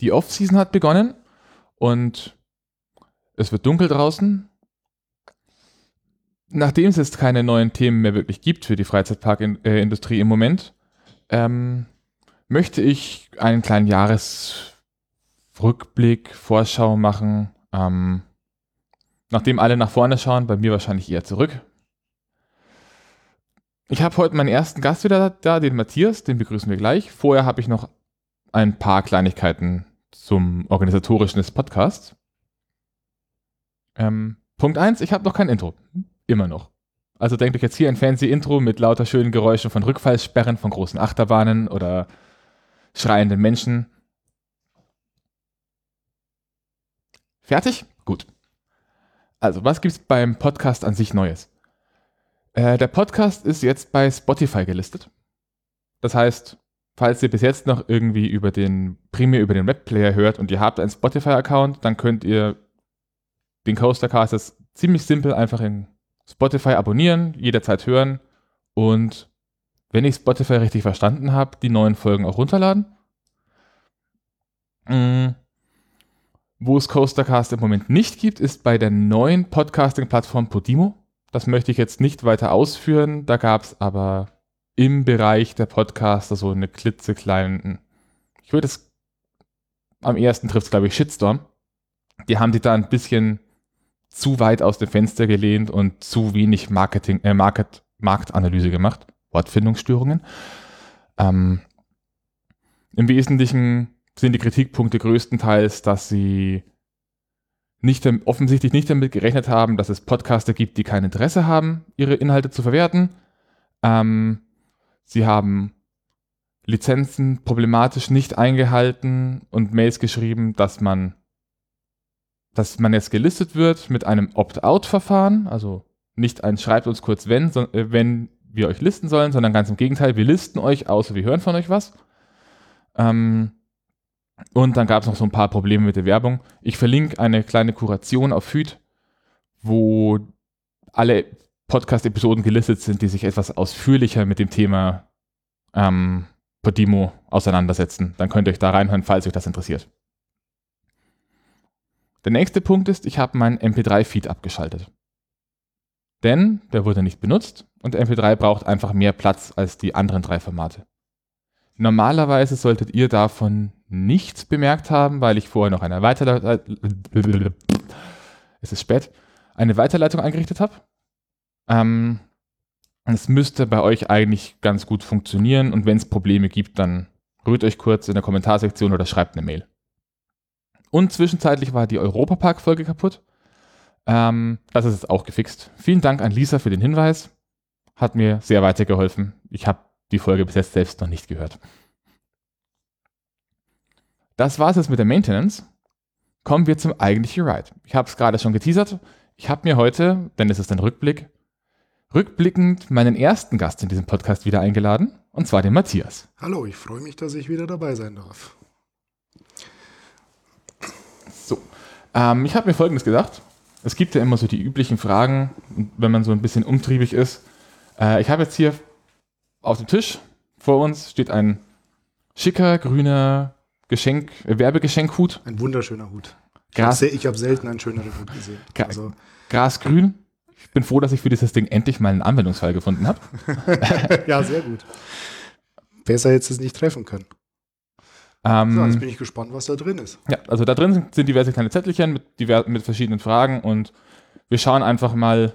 Die Off-Season hat begonnen und es wird dunkel draußen. Nachdem es jetzt keine neuen Themen mehr wirklich gibt für die Freizeitparkindustrie im Moment, ähm, möchte ich einen kleinen Jahresrückblick, Vorschau machen. Ähm, nachdem alle nach vorne schauen, bei mir wahrscheinlich eher zurück. Ich habe heute meinen ersten Gast wieder da, den Matthias, den begrüßen wir gleich. Vorher habe ich noch ein paar Kleinigkeiten zum organisatorischen des Podcasts. Ähm, Punkt 1, ich habe noch kein Intro. Immer noch. Also denkt euch jetzt hier ein fancy Intro mit lauter schönen Geräuschen von Rückfallsperren von großen Achterbahnen oder schreienden Menschen. Fertig? Gut. Also, was gibt es beim Podcast an sich Neues? Äh, der Podcast ist jetzt bei Spotify gelistet. Das heißt, falls ihr bis jetzt noch irgendwie über den, primär über den Webplayer hört und ihr habt einen Spotify-Account, dann könnt ihr den Coastercast ziemlich simpel einfach in Spotify abonnieren, jederzeit hören und wenn ich Spotify richtig verstanden habe, die neuen Folgen auch runterladen. Mhm. Wo es Coastercast im Moment nicht gibt, ist bei der neuen Podcasting-Plattform Podimo. Das möchte ich jetzt nicht weiter ausführen. Da gab es aber im Bereich der Podcaster so eine klitzekleinen, ich würde es am ersten trifft es, glaube ich, Shitstorm. Die haben sich da ein bisschen zu weit aus dem Fenster gelehnt und zu wenig Marketing, äh, Market, Marktanalyse gemacht. Wortfindungsstörungen. Ähm, Im Wesentlichen sind die Kritikpunkte größtenteils, dass sie nicht, offensichtlich nicht damit gerechnet haben, dass es Podcaster gibt, die kein Interesse haben, ihre Inhalte zu verwerten. Ähm, sie haben Lizenzen problematisch nicht eingehalten und Mails geschrieben, dass man, dass man jetzt gelistet wird mit einem Opt-out-Verfahren, also nicht ein schreibt uns kurz wenn, so, äh, wenn wir euch listen sollen, sondern ganz im Gegenteil, wir listen euch, außer wir hören von euch was. Ähm, und dann gab es noch so ein paar Probleme mit der Werbung. Ich verlinke eine kleine Kuration auf Feed, wo alle Podcast-Episoden gelistet sind, die sich etwas ausführlicher mit dem Thema ähm, Podimo auseinandersetzen. Dann könnt ihr euch da reinhören, falls euch das interessiert. Der nächste Punkt ist, ich habe meinen MP3-Feed abgeschaltet. Denn der wurde nicht benutzt und MP3 braucht einfach mehr Platz als die anderen drei Formate. Normalerweise solltet ihr davon nichts bemerkt haben, weil ich vorher noch eine Weiterleitung, es ist spät, eine Weiterleitung eingerichtet habe. Ähm, es müsste bei euch eigentlich ganz gut funktionieren und wenn es Probleme gibt, dann rührt euch kurz in der Kommentarsektion oder schreibt eine Mail. Und zwischenzeitlich war die Europapark-Folge kaputt. Ähm, das ist jetzt auch gefixt. Vielen Dank an Lisa für den Hinweis. Hat mir sehr weitergeholfen. Ich habe die Folge bis jetzt selbst noch nicht gehört. Das war es jetzt mit der Maintenance. Kommen wir zum eigentlichen Ride. Ich habe es gerade schon geteasert. Ich habe mir heute, denn es ist ein Rückblick, rückblickend meinen ersten Gast in diesem Podcast wieder eingeladen, und zwar den Matthias. Hallo, ich freue mich, dass ich wieder dabei sein darf. So, ähm, ich habe mir Folgendes gedacht. Es gibt ja immer so die üblichen Fragen, wenn man so ein bisschen umtriebig ist. Äh, ich habe jetzt hier auf dem Tisch vor uns steht ein schicker grüner Geschenk, äh, Werbegeschenkhut. Ein wunderschöner Hut. Gras, ich habe selten einen schöneren Hut gesehen. Also. Grasgrün. Ich bin froh, dass ich für dieses Ding endlich mal einen Anwendungsfall gefunden habe. ja, sehr gut. Besser jetzt es nicht treffen können. Ähm, so, jetzt bin ich gespannt, was da drin ist. Ja, also da drin sind, sind diverse kleine Zettelchen mit, mit verschiedenen Fragen und wir schauen einfach mal,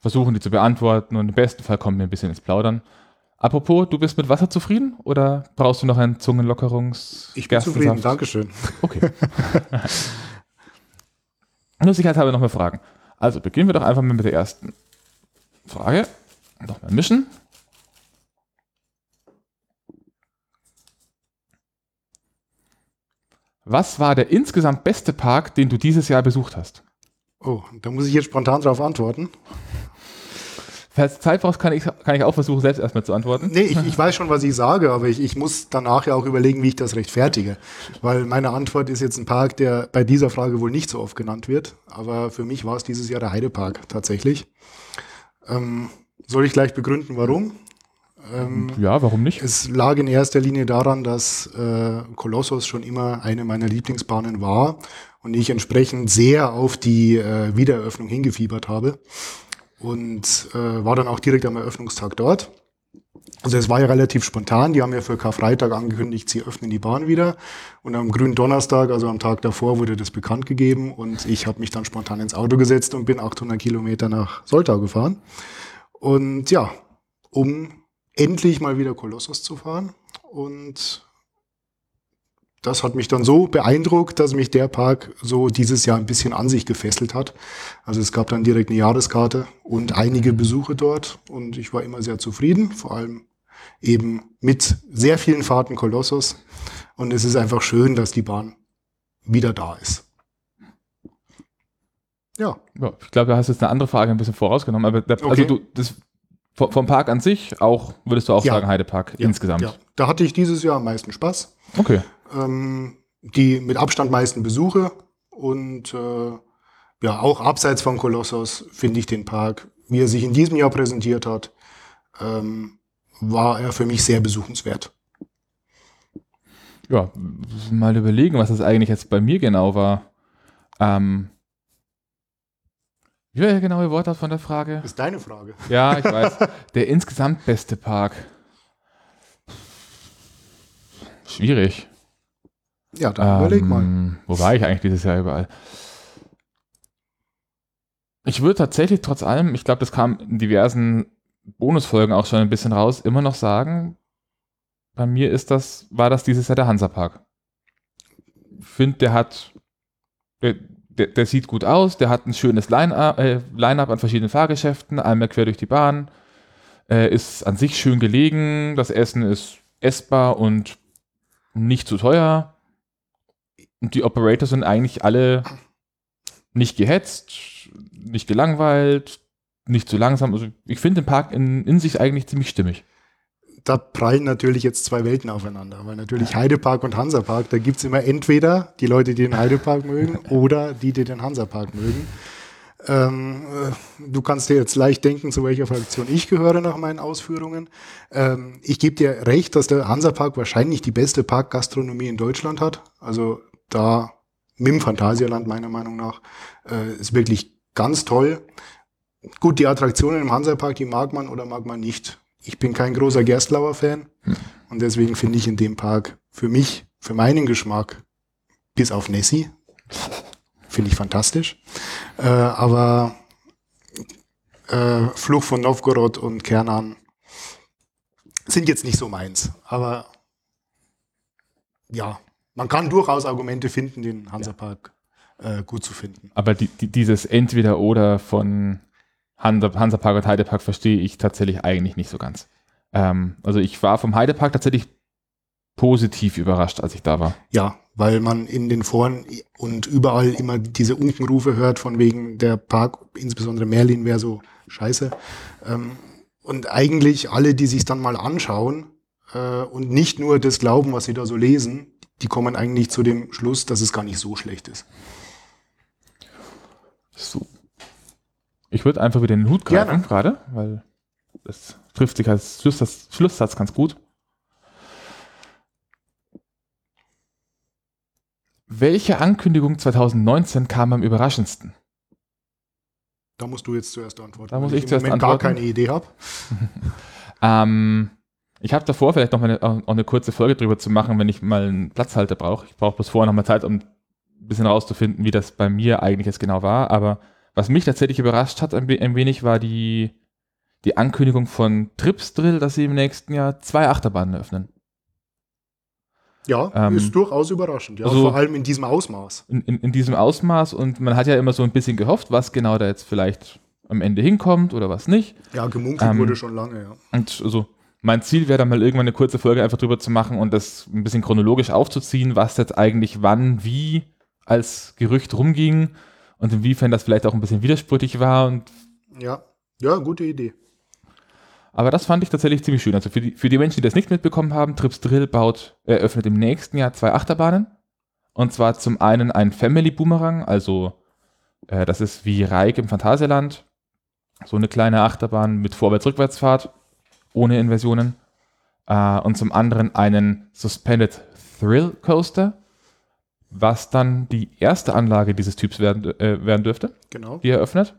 versuchen die zu beantworten und im besten Fall kommen wir ein bisschen ins Plaudern. Apropos, du bist mit Wasser zufrieden oder brauchst du noch einen Zungenlockerungs? Ich bin zufrieden, Dankeschön. Okay. Nur sicherheitshalber noch mal Fragen. Also beginnen wir doch einfach mal mit der ersten Frage. Nochmal mischen. Was war der insgesamt beste Park, den du dieses Jahr besucht hast? Oh, da muss ich jetzt spontan darauf antworten. Falls Zeit brauchst, kann ich, kann ich auch versuchen, selbst erstmal zu antworten. Nee, ich, ich weiß schon, was ich sage, aber ich, ich muss danach ja auch überlegen, wie ich das rechtfertige. Weil meine Antwort ist jetzt ein Park, der bei dieser Frage wohl nicht so oft genannt wird. Aber für mich war es dieses Jahr der Heidepark tatsächlich. Ähm, soll ich gleich begründen, warum? Ähm, Ja, warum nicht? es lag in erster Linie daran, dass äh, Kolossos schon immer eine meiner Lieblingsbahnen war und ich entsprechend sehr auf die äh, Wiedereröffnung hingefiebert habe und äh, war dann auch direkt am Eröffnungstag dort. Also es war ja relativ spontan. Die haben ja für Karfreitag angekündigt, sie öffnen die Bahn wieder. Und am grünen Donnerstag, also am Tag davor, wurde das bekannt gegeben. Und ich habe mich dann spontan ins Auto gesetzt und bin 800 Kilometer nach Soltau gefahren. Und ja, um endlich mal wieder Kolossos zu fahren. Und das hat mich dann so beeindruckt, dass mich der Park so dieses Jahr ein bisschen an sich gefesselt hat. Also es gab dann direkt eine Jahreskarte und einige Besuche dort und ich war immer sehr zufrieden, vor allem eben mit sehr vielen Fahrten Kolossos. Und es ist einfach schön, dass die Bahn wieder da ist. Ja, Ja, ich glaube, du hast jetzt eine andere Frage ein bisschen vorausgenommen, aber der, also Okay. du, das, vom vom Park an sich auch, würdest du auch Ja. sagen, Heidepark ja insgesamt. Ja. Da hatte ich dieses Jahr am meisten Spaß. Okay. Ähm, die mit Abstand meisten Besuche und äh, ja, auch abseits von Kolossos finde ich den Park, wie er sich in diesem Jahr präsentiert hat, ähm, war er für mich sehr besuchenswert. Ja, mal überlegen, was das eigentlich jetzt bei mir genau war. Ähm, wie war der genaue Wortlaut von der Frage? Ist deine Frage. Ja, ich weiß. der insgesamt beste Park. Schwierig. Ja, dann überleg mal. Ähm, Wo war ich eigentlich dieses Jahr überall? Ich würde tatsächlich trotz allem, ich glaube, das kam in diversen Bonusfolgen auch schon ein bisschen raus, immer noch sagen, bei mir ist das, war das dieses Jahr der Hansapark. Ich finde, der hat, der, der, der sieht gut aus, der hat ein schönes Line-Up äh, Line an verschiedenen Fahrgeschäften, einmal quer durch die Bahn, äh, ist an sich schön gelegen, das Essen ist essbar und nicht zu teuer. Und die Operator sind eigentlich alle nicht gehetzt, nicht gelangweilt, nicht zu langsam. Also ich finde den Park in, in sich eigentlich ziemlich stimmig. Da prallen natürlich jetzt zwei Welten aufeinander, weil natürlich Heidepark und Hansapark, da gibt's immer entweder die Leute, die den Heidepark mögen oder die, die den Hansapark mögen. Ähm, äh, du kannst dir jetzt leicht denken, zu welcher Fraktion ich gehöre nach meinen Ausführungen. Ähm, ich gebe dir recht, dass der Hansapark wahrscheinlich die beste Parkgastronomie in Deutschland hat. Also da mit dem Phantasialand meiner Meinung nach äh, ist wirklich ganz toll. Gut, die Attraktionen im Hansapark, die mag man oder mag man nicht. Ich bin kein großer Gerstlauer-Fan und deswegen finde ich in dem Park für mich, für meinen Geschmack, bis auf Nessie, finde ich fantastisch. Äh, aber äh, Fluch von Novgorod und Kernan sind jetzt nicht so meins. Aber ja, man kann durchaus Argumente finden, den Hansapark äh, gut zu finden. Aber die, die, dieses Entweder-Oder von Hansa, Hansapark und Heidepark verstehe ich tatsächlich eigentlich nicht so ganz. Ähm, also ich war vom Heidepark tatsächlich positiv überrascht, als ich da war. Ja, weil man in den Foren und überall immer diese Unkenrufe hört, von wegen der Park, insbesondere Merlin, wäre so scheiße. Ähm, und eigentlich alle, die sich dann mal anschauen äh, und nicht nur das glauben, was sie da so lesen, die kommen eigentlich zu dem Schluss, dass es gar nicht so schlecht ist. So. Ich würde einfach wieder den Hut greifen gerade, weil das trifft sich als Schlusssatz, Schlusssatz ganz gut. Welche Ankündigung 2019 kam am überraschendsten? Da musst du jetzt zuerst antworten. Da muss weil ich im zuerst Moment antworten. gar keine Idee habe. Ähm, ich habe davor vielleicht noch mal eine, auch eine kurze Folge drüber zu machen, wenn ich mal einen Platzhalter brauche. Ich brauche bloß vorher noch mal Zeit, um ein bisschen rauszufinden, wie das bei mir eigentlich jetzt genau war. Aber was mich tatsächlich überrascht hat ein, ein wenig, war die, die Ankündigung von Tripsdrill, dass sie im nächsten Jahr zwei Achterbahnen öffnen. Ja, Ähm, ist durchaus überraschend. Ja, also- vor allem in diesem Ausmaß. In, in, in diesem Ausmaß und man hat ja immer so ein bisschen gehofft, was genau da jetzt vielleicht am Ende hinkommt oder was nicht. Ja, gemunkelt Ähm, wurde schon lange, ja. Und also mein Ziel wäre dann mal irgendwann eine kurze Folge einfach drüber zu machen und das ein bisschen chronologisch aufzuziehen, was jetzt eigentlich wann, wie als Gerücht rumging und inwiefern das vielleicht auch ein bisschen widersprüchlich war. Und, Ja, ja, gute Idee. aber das fand ich tatsächlich ziemlich schön. Also für die, für die Menschen, die das nicht mitbekommen haben, Trips Drill baut, eröffnet im nächsten Jahr zwei Achterbahnen. Und zwar zum einen ein Family Boomerang, also äh, das ist wie Reik im Phantasialand. So eine kleine Achterbahn mit Vorwärts-Rückwärtsfahrt. Ohne Inversionen. Äh, und zum anderen einen Suspended Thrill Coaster, was dann die erste Anlage dieses Typs werden, äh, werden dürfte, Genau. die eröffnet.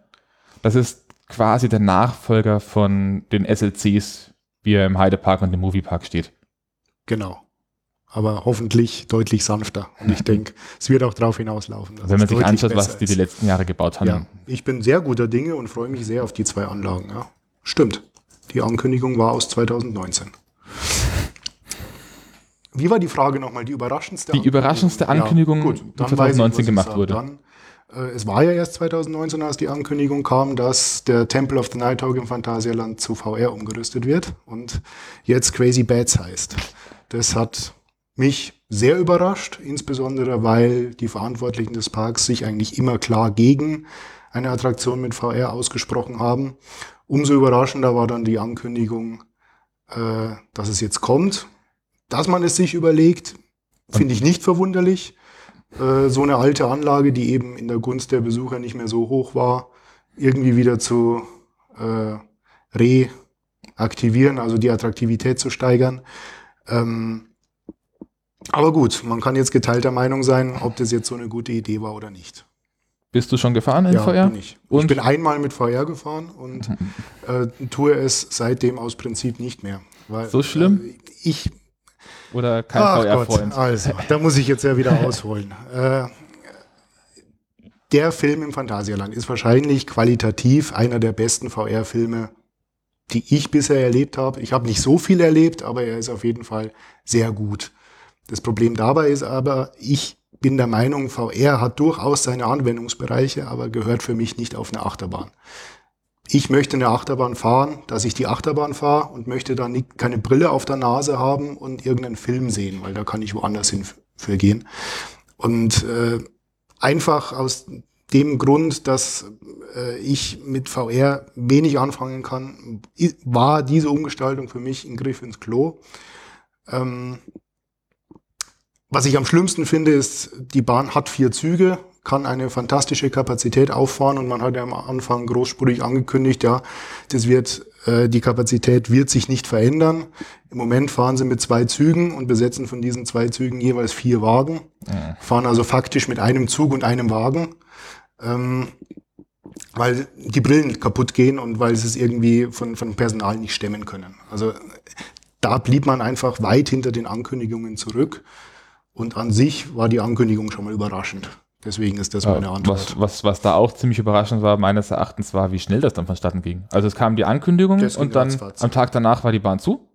Das ist quasi der Nachfolger von den SLCs, wie er im Heidepark und im Moviepark steht. Genau. Aber hoffentlich deutlich sanfter. Und ich denke, es wird auch darauf hinauslaufen. dass Wenn man sich anschaut, was die die letzten Jahre gebaut haben. Ja, ich bin sehr guter Dinge und freue mich sehr auf die zwei Anlagen. Ja. Stimmt. Die Ankündigung war aus 2019. Wie war die Frage nochmal? Die überraschendste Die überraschendste Ankündigung, die dann 2019 weiß ich, was ich gemacht wurde. Dann, äh, es war ja erst 2019, als die Ankündigung kam, dass der Temple of the Nighthawk im Phantasialand zu VR umgerüstet wird und jetzt Crazy Bats heißt. Das hat mich sehr überrascht, insbesondere weil die Verantwortlichen des Parks sich eigentlich immer klar gegen eine Attraktion mit VR ausgesprochen haben. Umso überraschender war dann die Ankündigung, äh, dass es jetzt kommt. Dass man es sich überlegt, finde ich nicht verwunderlich. Äh, so eine alte Anlage, die eben in der Gunst der Besucher nicht mehr so hoch war, irgendwie wieder zu äh, reaktivieren, also die Attraktivität zu steigern. Ähm, aber gut, man kann jetzt geteilter Meinung sein, ob das jetzt so eine gute Idee war oder nicht. Bist du schon gefahren in ja, VR? bin ich. Und? ich bin einmal mit VR gefahren und äh, tue es seitdem aus Prinzip nicht mehr. Weil, So schlimm? Äh, ich Oder kein Ach Gott, VR-Freund? also, da muss ich jetzt ja wieder ausholen. Äh, der Film im Phantasialand ist wahrscheinlich qualitativ einer der besten VR-Filme, die ich bisher erlebt habe. Ich habe nicht so viel erlebt, aber er ist auf jeden Fall sehr gut. Das Problem dabei ist aber, ich bin der Meinung, VR hat durchaus seine Anwendungsbereiche, aber gehört für mich nicht auf eine Achterbahn. Ich möchte eine Achterbahn fahren, dass ich die Achterbahn fahre und möchte dann nicht, keine Brille auf der Nase haben und irgendeinen Film sehen, weil da kann ich woanders hin für gehen. Und äh, einfach aus dem Grund, dass äh, ich mit VR wenig anfangen kann, war diese Umgestaltung für mich ein Griff ins Klo. Ähm, was ich am schlimmsten finde, ist, die Bahn hat vier Züge, kann eine fantastische Kapazität auffahren und man hat ja am Anfang großspurig angekündigt, ja, das wird, äh, die Kapazität wird sich nicht verändern. Im Moment fahren sie mit zwei Zügen und besetzen von diesen zwei Zügen jeweils vier Wagen, fahren also faktisch mit einem Zug und einem Wagen, ähm, weil die Brillen kaputt gehen und weil sie es irgendwie von, von Personal nicht stemmen können. Also da blieb man einfach weit hinter den Ankündigungen zurück. Und an sich war die Ankündigung schon mal überraschend. Deswegen ist das meine Antwort. was, was, was da auch ziemlich überraschend war, meines Erachtens, war, wie schnell das dann vonstatten ging. Also es kam die Ankündigung ging und dann am Tag danach war die Bahn zu.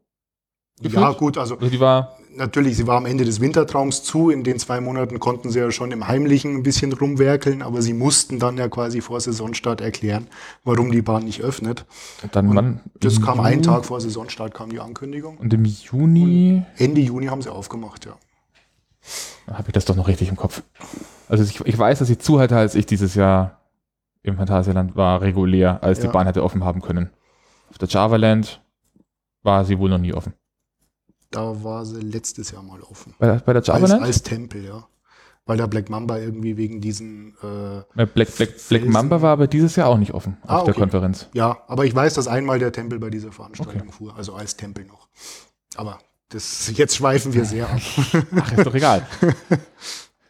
Ja, gefühlt? gut, also Also die war, natürlich, sie war am Ende des Wintertraums zu. In den zwei Monaten konnten sie ja schon im Heimlichen ein bisschen rumwerkeln, aber sie mussten dann ja quasi vor Saisonstart erklären, warum die Bahn nicht öffnet. dann Und wann? das kam Juni- einen Tag vor Saisonstart, kam die Ankündigung. Und im Juni Ende Juni haben sie aufgemacht, ja. Habe ich das doch noch richtig im Kopf. Also ich, ich weiß, dass sie zu hatte, als ich dieses Jahr im Phantasialand war, regulär, als die Ja. Bahn hätte offen haben können. Auf der Java-Land war sie wohl noch nie offen. Da war sie letztes Jahr mal offen. Bei, der- bei der Als, Java-Land? als Tempel, ja. Weil der Black Mamba irgendwie wegen diesen äh, Äh, Black, Black, Black. Mamba war aber dieses Jahr auch nicht offen Ah, auf der okay. Konferenz. Ja, aber ich weiß, dass einmal der Tempel bei dieser Veranstaltung fuhr, also als Tempel noch. Aber das, jetzt schweifen wir sehr ab. Ach, ist doch egal.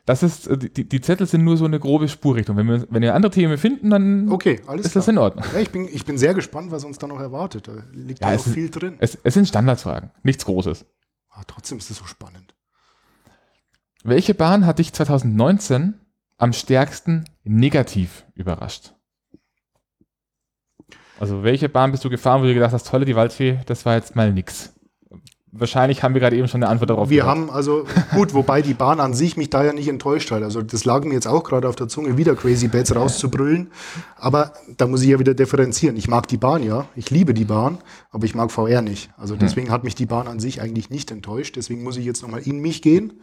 Das ist, äh, die, die Zettel sind nur so eine grobe Spurrichtung. Wenn wir, wenn wir andere Themen finden, dann Okay, ist klar. das in Ordnung. Ja, ich, bin, ich bin sehr gespannt, was uns da noch erwartet. Da liegt Ja, ja, noch viel drin. Es, es sind Standardfragen, nichts Großes. Ah, trotzdem ist es so spannend. Welche Bahn hat dich 2019 am stärksten negativ überrascht? Also welche Bahn bist du gefahren, wo du gedacht hast, tolle, die Waldfee, das war jetzt mal nix? Wahrscheinlich haben wir gerade eben schon eine Antwort darauf Wir gehört. haben also, gut, wobei die Bahn an sich mich da ja nicht enttäuscht hat. Also das lag mir jetzt auch gerade auf der Zunge, wieder Crazy Bats rauszubrüllen. Aber da muss ich ja wieder differenzieren. Ich mag die Bahn, ja. Ich liebe die Bahn, aber ich mag VR nicht. Also deswegen hat mich die Bahn an sich eigentlich nicht enttäuscht. Deswegen muss ich jetzt nochmal in mich gehen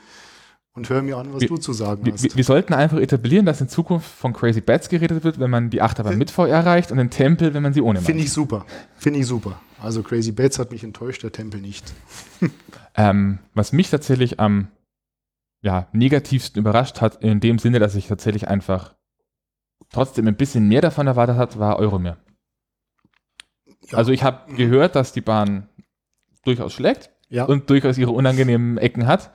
und höre mir an, was Wir- du zu sagen Wir, hast. wir, wir sollten einfach etablieren, dass in Zukunft von Crazy Bats geredet wird, wenn man die Achterbahn mit VR erreicht und den Tempel, wenn man sie ohne macht. Finde ich super. Finde ich super. Also Crazy Bats hat mich enttäuscht, der Tempel nicht. Ähm, was mich tatsächlich am ja, negativsten überrascht hat, in dem Sinne, dass ich tatsächlich einfach trotzdem ein bisschen mehr davon erwartet hat, war Euromir. Ja. Also ich habe gehört, dass die Bahn durchaus schlägt Ja. und durchaus ihre unangenehmen Ecken hat.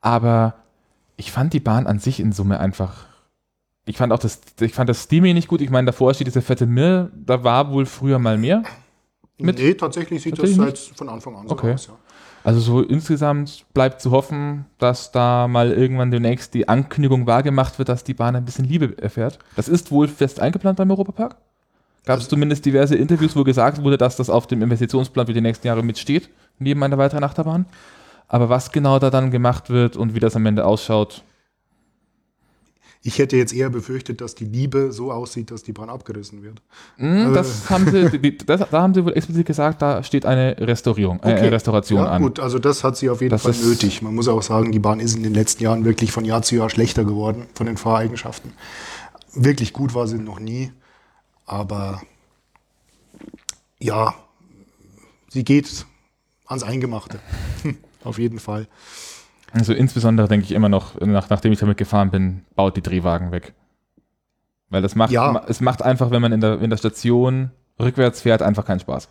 Aber ich fand die Bahn an sich in Summe einfach. Ich fand auch das, ich fand das Steamy nicht gut. Ich meine, davor steht diese fette Mir, da war wohl früher mal mehr. Mit- nee, tatsächlich sieht Tatsächlich das seit von Anfang an so Okay. aus. Ja. Also so insgesamt bleibt zu hoffen, dass da mal irgendwann demnächst die Ankündigung wahrgemacht wird, dass die Bahn ein bisschen Liebe erfährt. Das ist wohl fest eingeplant beim Europapark. Gab es zumindest diverse Interviews, wo gesagt wurde, dass das auf dem Investitionsplan für die nächsten Jahre mitsteht, neben einer weiteren Achterbahn. Aber was genau da dann gemacht wird und wie das am Ende ausschaut, Ich hätte jetzt eher befürchtet, dass die Liebe so aussieht, dass die Bahn abgerissen wird. mh, das haben sie, das, da haben sie wohl explizit gesagt, da steht eine Restaurierung, äh, Okay. Restauration ja, an. gut, also das hat sie auf jeden Das Fall nötig. Man muss auch sagen, die Bahn ist in den letzten Jahren wirklich von Jahr zu Jahr schlechter geworden von den Fahreigenschaften. Wirklich gut war sie noch nie, aber ja, sie geht ans Eingemachte. auf jeden Fall. Also insbesondere denke ich immer noch, nach, nachdem ich damit gefahren bin, baut die Drehwagen weg. Weil das macht, Ja. es macht einfach, wenn man in der, in der Station rückwärts fährt, einfach keinen Spaß.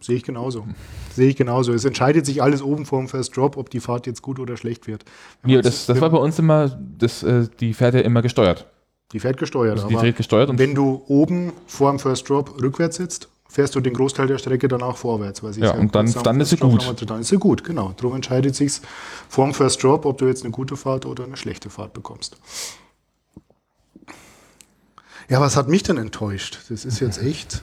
Sehe ich genauso. Sehe ich genauso. Es entscheidet sich alles oben vor dem First Drop, ob die Fahrt jetzt gut oder schlecht wird. Wenn Ja, das, das war bei uns immer, das, äh, die fährt ja immer gesteuert. die fährt gesteuert. Also die dreht gesteuert und wenn du oben vor dem First Drop rückwärts sitzt, fährst du den Großteil der Strecke danach vorwärts. Weil sie Ja, und dann- kurz dann ist sie gut. nochmal- Dann ist sie gut, genau. Darum entscheidet sich vor dem First Drop, ob du jetzt eine gute Fahrt oder eine schlechte Fahrt bekommst. Ja, was hat mich denn enttäuscht? Das ist jetzt echt.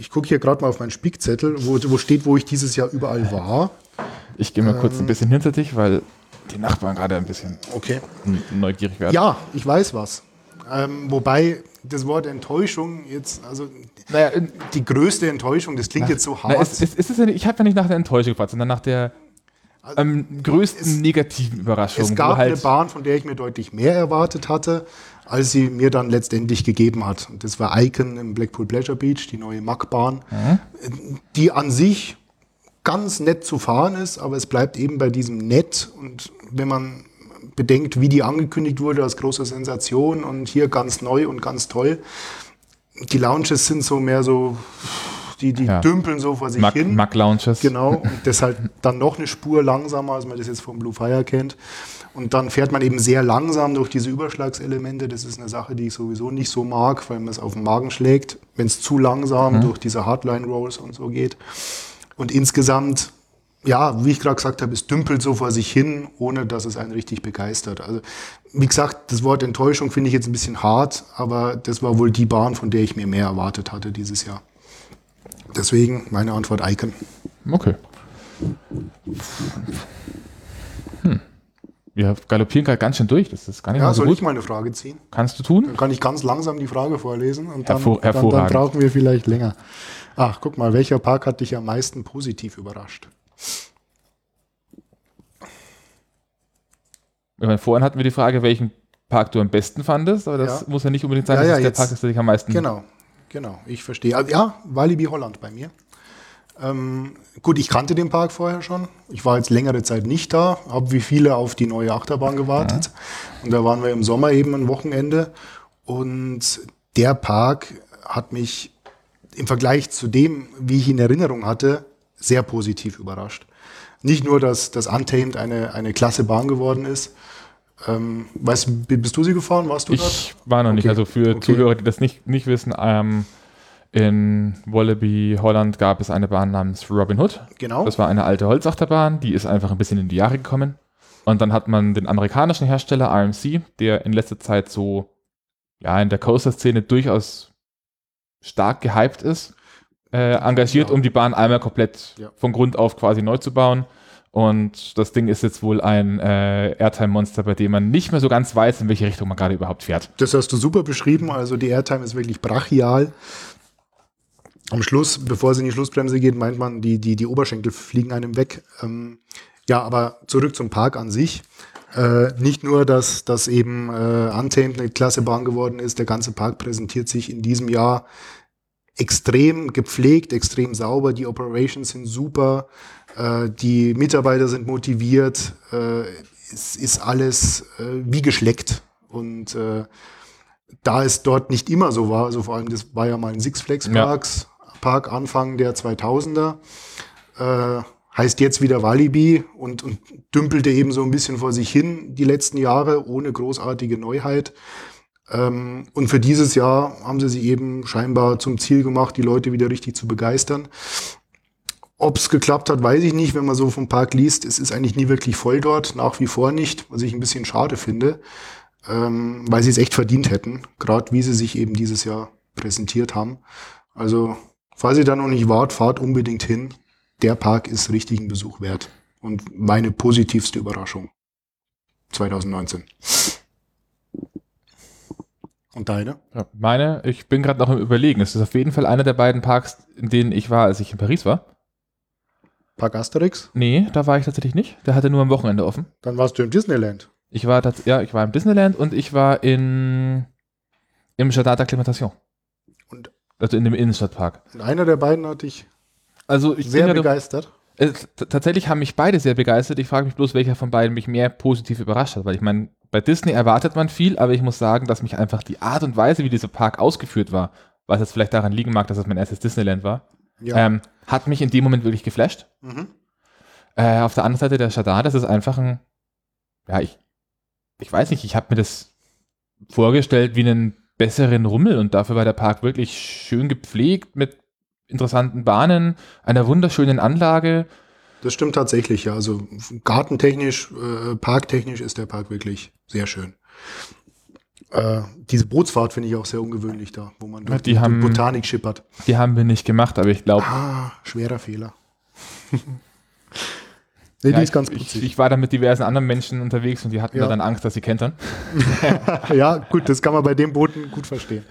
Ich gucke hier gerade mal auf meinen Spickzettel, wo, wo steht, wo ich dieses Jahr überall war. ich gehe mal kurz Ähm. ein bisschen hinter dich, weil die Nachbarn gerade ein bisschen Okay. neugierig werden. Ja, ich weiß was. Ähm, wobei das Wort Enttäuschung jetzt, also naja, die größte Enttäuschung, das klingt jetzt so hart. na, es, es, es ist ja nicht, ich habe ja nicht nach der Enttäuschung gefragt, sondern nach der ähm, größten negativen Überraschung. es gab halt, eine Bahn, von der ich mir deutlich mehr erwartet hatte, als sie mir dann letztendlich gegeben hat. Und das war Icon im Blackpool Pleasure Beach, die neue MAC-Bahn, die an sich ganz nett zu fahren ist, aber es bleibt eben bei diesem nett. Und wenn man bedenkt, wie die angekündigt wurde als große Sensation und hier ganz neu und ganz toll, die Lounges sind so mehr so, die, die Ja. dümpeln so vor sich Mac, hin. Mac Lounges. Genau, und deshalb dann noch eine Spur langsamer, als man das jetzt vom Blue Fire kennt. Und dann fährt man eben sehr langsam durch diese Überschlagselemente. Das ist eine Sache, die ich sowieso nicht so mag, weil man es auf den Magen schlägt, wenn es zu langsam durch diese Hardline Rolls und so geht. Und insgesamt, ja, wie ich gerade gesagt habe, es dümpelt so vor sich hin, ohne dass es einen richtig begeistert. Also, wie gesagt, das Wort Enttäuschung finde ich jetzt ein bisschen hart, aber das war wohl die Bahn, von der ich mir mehr erwartet hatte dieses Jahr. Deswegen meine Antwort Icon. Okay. Hm. Wir galoppieren gerade ganz schön durch. Das ist gar nicht Ja, so soll gut. ich mal eine Frage ziehen? Kannst du tun? Dann kann ich ganz langsam die Frage vorlesen und dann, Hervor- dann, dann brauchen wir vielleicht länger. Ach, guck mal, welcher Park hat dich am meisten positiv überrascht? Ich meine, vorhin hatten wir die Frage, welchen Park du am besten fandest, aber das Ja. muss ja nicht unbedingt sein, Ja, dass ja, es der Park ist, der dich am meisten. Genau, genau, ich verstehe. Also, ja, Walibi Holland bei mir. Ähm, gut, ich kannte den Park vorher schon. Ich war jetzt längere Zeit nicht da, habe wie viele auf die neue Achterbahn gewartet. Und da waren wir im Sommer eben ein Wochenende. Und der Park hat mich im Vergleich zu dem, wie ich ihn in Erinnerung hatte, sehr positiv überrascht. Nicht nur, dass das Untamed eine, eine klasse Bahn geworden ist. Ähm, weißt, bist du sie gefahren? Warst du dort? Ich war noch nicht. Okay. Also für Okay. Zuhörer, die das nicht, nicht wissen, ähm, in Wallaby Holland gab es eine Bahn namens Robin Hood. Genau. Das war eine alte Holzachterbahn, die ist einfach ein bisschen in die Jahre gekommen. Und dann hat man den amerikanischen Hersteller RMC, der in letzter Zeit so ja in der Coaster-Szene durchaus stark gehypt ist, äh, engagiert, Ja. um die Bahn einmal komplett Ja. von Grund auf quasi neu zu bauen. Und das Ding ist jetzt wohl ein äh, Airtime-Monster, bei dem man nicht mehr so ganz weiß, in welche Richtung man gerade überhaupt fährt. Das hast du super beschrieben. Also die Airtime ist wirklich brachial. Am Schluss, bevor sie in die Schlussbremse geht, meint man, die, die, die Oberschenkel fliegen einem weg. Ähm, ja, aber zurück zum Park an sich. Äh, nicht nur, dass, dass eben äh, Untamed eine klasse Bahn geworden ist, der ganze Park präsentiert sich in diesem Jahr extrem gepflegt, extrem sauber. Die Operations sind super, äh, die Mitarbeiter sind motiviert. Äh, es ist alles äh, wie geschleckt. Und äh, da es dort nicht immer so war, also vor allem das war ja mal ein Six Flags Ja. Parks, Park Anfang der 2000er, Äh, heißt jetzt wieder Walibi und, und dümpelte eben so ein bisschen vor sich hin die letzten Jahre ohne großartige Neuheit. Ähm, und für dieses Jahr haben sie sich eben scheinbar zum Ziel gemacht, die Leute wieder richtig zu begeistern. Ob es geklappt hat, weiß ich nicht. Wenn man so vom Park liest, es ist eigentlich nie wirklich voll dort, nach wie vor nicht, was ich ein bisschen schade finde, ähm, weil sie es echt verdient hätten, gerade wie sie sich eben dieses Jahr präsentiert haben. Also, falls ihr da noch nicht wart, fahrt unbedingt hin. Der Park ist richtigen Besuch wert. Und meine positivste Überraschung 2019. Und deine? Ja, meine, ich bin gerade noch im Überlegen. Es ist auf jeden Fall einer der beiden Parks, in denen ich war, als ich in Paris war. Park Asterix? Nee, da war ich tatsächlich nicht. Der hatte nur am Wochenende offen. Dann warst du im Disneyland. Ich war, ja, ich war im Disneyland und ich war in, im Jardin d'Acclimatation. Und, also in dem Innenstadtpark. Und einer der beiden hat dich also ich sehr begeistert. Äh, tatsächlich haben mich beide sehr begeistert. Ich frage mich bloß, welcher von beiden mich mehr positiv überrascht hat, weil ich meine, bei Disney erwartet man viel, aber ich muss sagen, dass mich einfach die Art und Weise, wie dieser Park ausgeführt war, was jetzt vielleicht daran liegen mag, dass es mein erstes Disneyland war, ja. ähm, hat mich in dem Moment wirklich geflasht. Mhm. Äh, auf der anderen Seite der Shadar, das ist einfach ein, ja, ich, ich weiß nicht, ich habe mir das vorgestellt wie einen besseren Rummel und dafür war der Park wirklich schön gepflegt mit interessanten Bahnen, einer wunderschönen Anlage. Das stimmt tatsächlich, ja. Also gartentechnisch, äh, parktechnisch ist der Park wirklich sehr schön. Äh, diese Bootsfahrt finde ich auch sehr ungewöhnlich da, wo man durch die, die haben, Botanik schippert. Die haben wir nicht gemacht, aber ich glaube. Ah, schwerer Fehler. nee, ja, die ist ganz ich, ich, war da mit diversen anderen Menschen unterwegs und die hatten ja. dann Angst, dass sie kentern. ja, gut, das kann man bei dem Booten gut verstehen.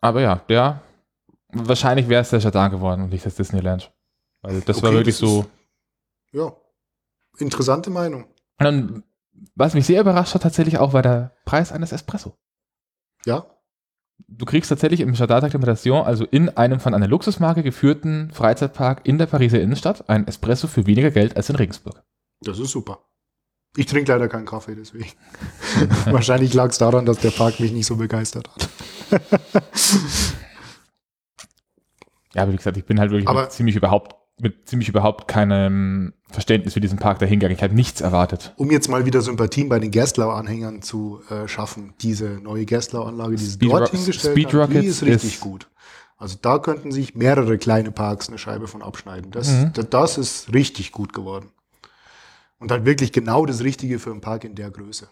Aber ja, der, wahrscheinlich wäre es der Jardin geworden und nicht das Disneyland. Weil das okay, war wirklich das so. ja, interessante Meinung. Und dann, was mich sehr überrascht hat, tatsächlich auch, war der Preis eines Espresso. Ja. Du kriegst tatsächlich im Jardin d'Acclimatation, also in einem von einer Luxusmarke geführten Freizeitpark in der Pariser Innenstadt, ein Espresso für weniger Geld als in Regensburg. Das ist super. Ich trinke leider keinen Kaffee, deswegen. Wahrscheinlich lag es daran, dass der Park mich nicht so begeistert hat. ja, aber wie gesagt, ich bin halt wirklich aber mit ziemlich überhaupt mit ziemlich überhaupt keinem Verständnis für diesen Park dahingegangen. Ich habe nichts erwartet. Um jetzt mal wieder Sympathien bei den Gerstlau-Anhängern zu äh, schaffen, diese neue Gerstlau-Anlage, die sie dort hingestellt Speed haben, die ist richtig ist gut. Also da könnten sich mehrere kleine Parks eine Scheibe von abschneiden. Das, mhm. das, das ist richtig gut geworden. Und halt wirklich genau das Richtige für einen Park in der Größe.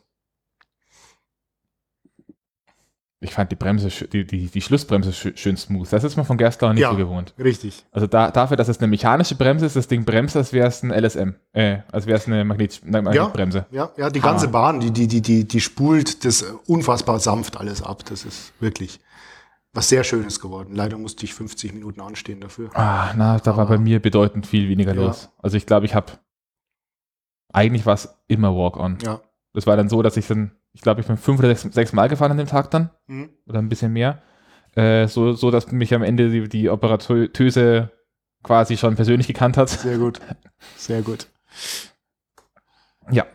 Ich fand die Bremse, die, die, die Schlussbremse schön smooth. Das ist man von Gerstauer nicht ja, so gewohnt. Richtig. Also da, dafür, dass es eine mechanische Bremse ist, das Ding bremst, als wäre es ein LSM. Äh, als wäre es eine Magnet, Magnetbremse. Ja, ja, ja, die ganze Bahn, die, die, die, die, die spult das unfassbar sanft alles ab. Das ist wirklich was sehr Schönes geworden. Leider musste ich 50 Minuten anstehen dafür. Ah, na, da Aber, war bei mir bedeutend viel weniger ja. los. Also ich glaube, ich habe eigentlich war es immer Walk-on. Ja. Das war dann so, dass ich dann, ich glaube, ich bin fünf oder sechs, sechs Mal gefahren an dem Tag dann. Mhm. Oder ein bisschen mehr. Äh, so, so, dass mich am Ende die, die Operatöse quasi schon persönlich gekannt hat. Sehr gut. Sehr gut. Ja.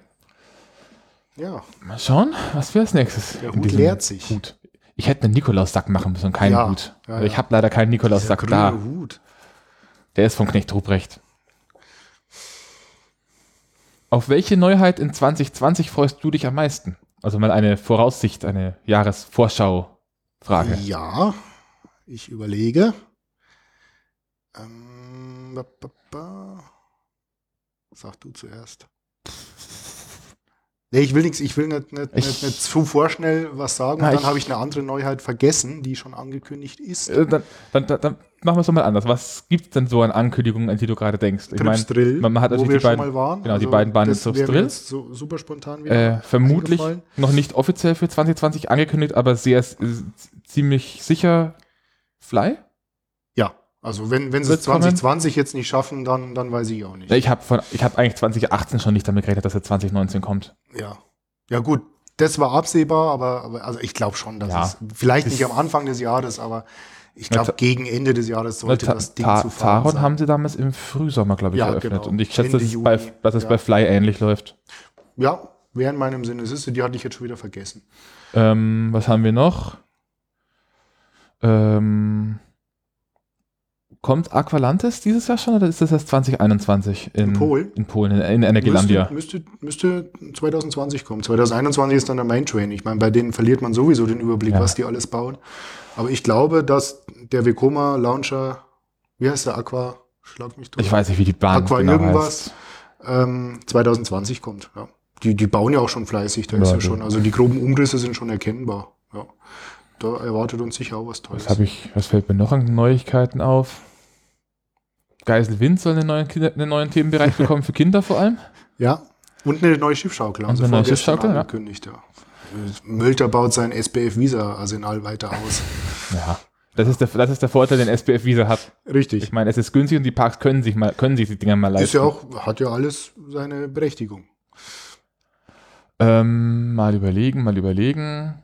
Ja. Mal schauen, was wäre als nächstes. Der Hut leert sich. Hut. Ich hätte einen Nikolaus-Sack machen müssen und keinen ja, Hut. Ja, ja. Ich habe leider keinen Nikolaus-Sack da. Hut. Der ist von Knecht Ruprecht. Auf welche Neuheit in 2020 freust du dich am meisten? Also mal eine Voraussicht, eine Jahresvorschau-Frage. Ja, ich überlege. Ähm, ba, ba, ba. Sag du zuerst. Nee, ich will nichts, ich will nicht, nicht, nicht, nicht, zu vorschnell was sagen. Na, dann habe ich eine andere Neuheit vergessen, die schon angekündigt ist. Äh, dann, dann, dann, dann, machen wir es doch mal anders. Was gibt es denn so an Ankündigungen, an die du gerade denkst? Ich meine, man, man, hat natürlich die beiden, waren. Genau, also die beiden Bahnen Trips Drill. So, super spontan äh, vermutlich noch nicht offiziell für 2020 angekündigt, aber sehr ziemlich sicher Fly. Also wenn, wenn sie es 2020 jetzt nicht schaffen, dann, dann weiß ich auch nicht. Ich habe hab eigentlich 2018 schon nicht damit gerechnet, dass er 2019 kommt. Ja. Ja gut, das war absehbar, aber, aber also ich glaube schon, dass ja. es vielleicht nicht am Anfang des Jahres, aber ich glaube gegen Ende des Jahres sollte das Ding zu fahren Taron haben sie damals im Frühsommer, glaube ich, ja, eröffnet. Genau. Und ich schätze, dass, es bei, dass es ja. bei Fly ähnlich läuft. Ja, wäre in meinem Sinne. Siehst du, die hatte ich jetzt schon wieder vergessen. Ähm, was haben wir noch? Ähm, kommt Aqualantis dieses Jahr schon oder ist das erst 2021 in, In Polen? In Polen, in, in Energielandia. Müsste, müsste, müsste 2020 kommen. 2021 ist dann der Main Train. Ich meine, bei denen verliert man sowieso den Überblick, Ja. was die alles bauen. Aber ich glaube, dass der Vekoma Launcher, wie heißt der Aqua? Schlag mich durch. Ich weiß nicht, wie die Bahn Aqua genau irgendwas. heißt. ähm, 2020 kommt. Ja. Die, die bauen ja auch schon fleißig, da Ja, ist ja schon, also die groben Umrisse sind schon erkennbar. Ja. Da erwartet uns sicher auch was Tolles. Was ich, was fällt mir noch an Neuigkeiten auf? Geiselwind soll einen neuen, einen neuen Themenbereich bekommen für Kinder vor allem. Ja, und eine neue Schiffschaukel Und eine neue Schiffschaukel, ja. angekündigt. Ja. Mölter baut sein SBF Visa Arsenal weiter aus. Ja. Das ist der, das ist der Vorteil, den SBF Visa hat. Richtig. Ich meine, es ist günstig und die Parks können sich mal, können sich die Dinger mal leisten. Ist ja auch, hat ja alles seine Berechtigung. Ähm, mal überlegen, mal überlegen.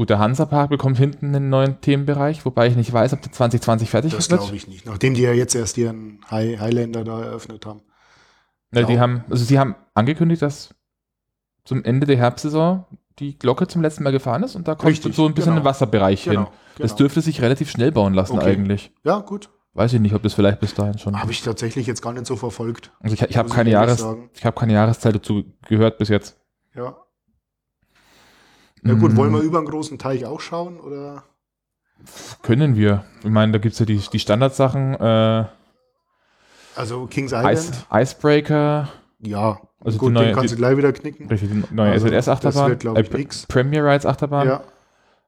Gut, der Hansa-Park bekommt hinten einen neuen Themenbereich, wobei ich nicht weiß, ob der 2020 fertig Das wird. glaube ich nicht. Nachdem die ja jetzt erst ihren High Highlander da eröffnet haben. Ja, die glaub- haben, also sie haben angekündigt, dass zum Ende der Herbstsaison die Glocke zum letzten Mal gefahren ist und da kommt Richtig, so ein bisschen genau. ein Wasserbereich hin. Genau. Das genau. dürfte sich relativ schnell bauen lassen Okay. eigentlich. Ja, gut. Weiß ich nicht, ob das vielleicht bis dahin schon. Habe ich tatsächlich jetzt gar nicht so verfolgt. also ich, ich habe keine, Jahres, ich hab keine Jahreszeit dazu gehört bis jetzt. Ja. Ja gut, wollen wir über einen großen Teich auch schauen? Oder? Können wir. Ich meine, da gibt es ja die, die Standardsachen. Äh, Also Kings Island? Ice, Icebreaker, Ja. Also gut, die neue- den kannst die- du gleich wieder knicken. richtig, die neue Also, SLS-Achterbahn. das wird, nix. Premier Rides Achterbahn. Ja.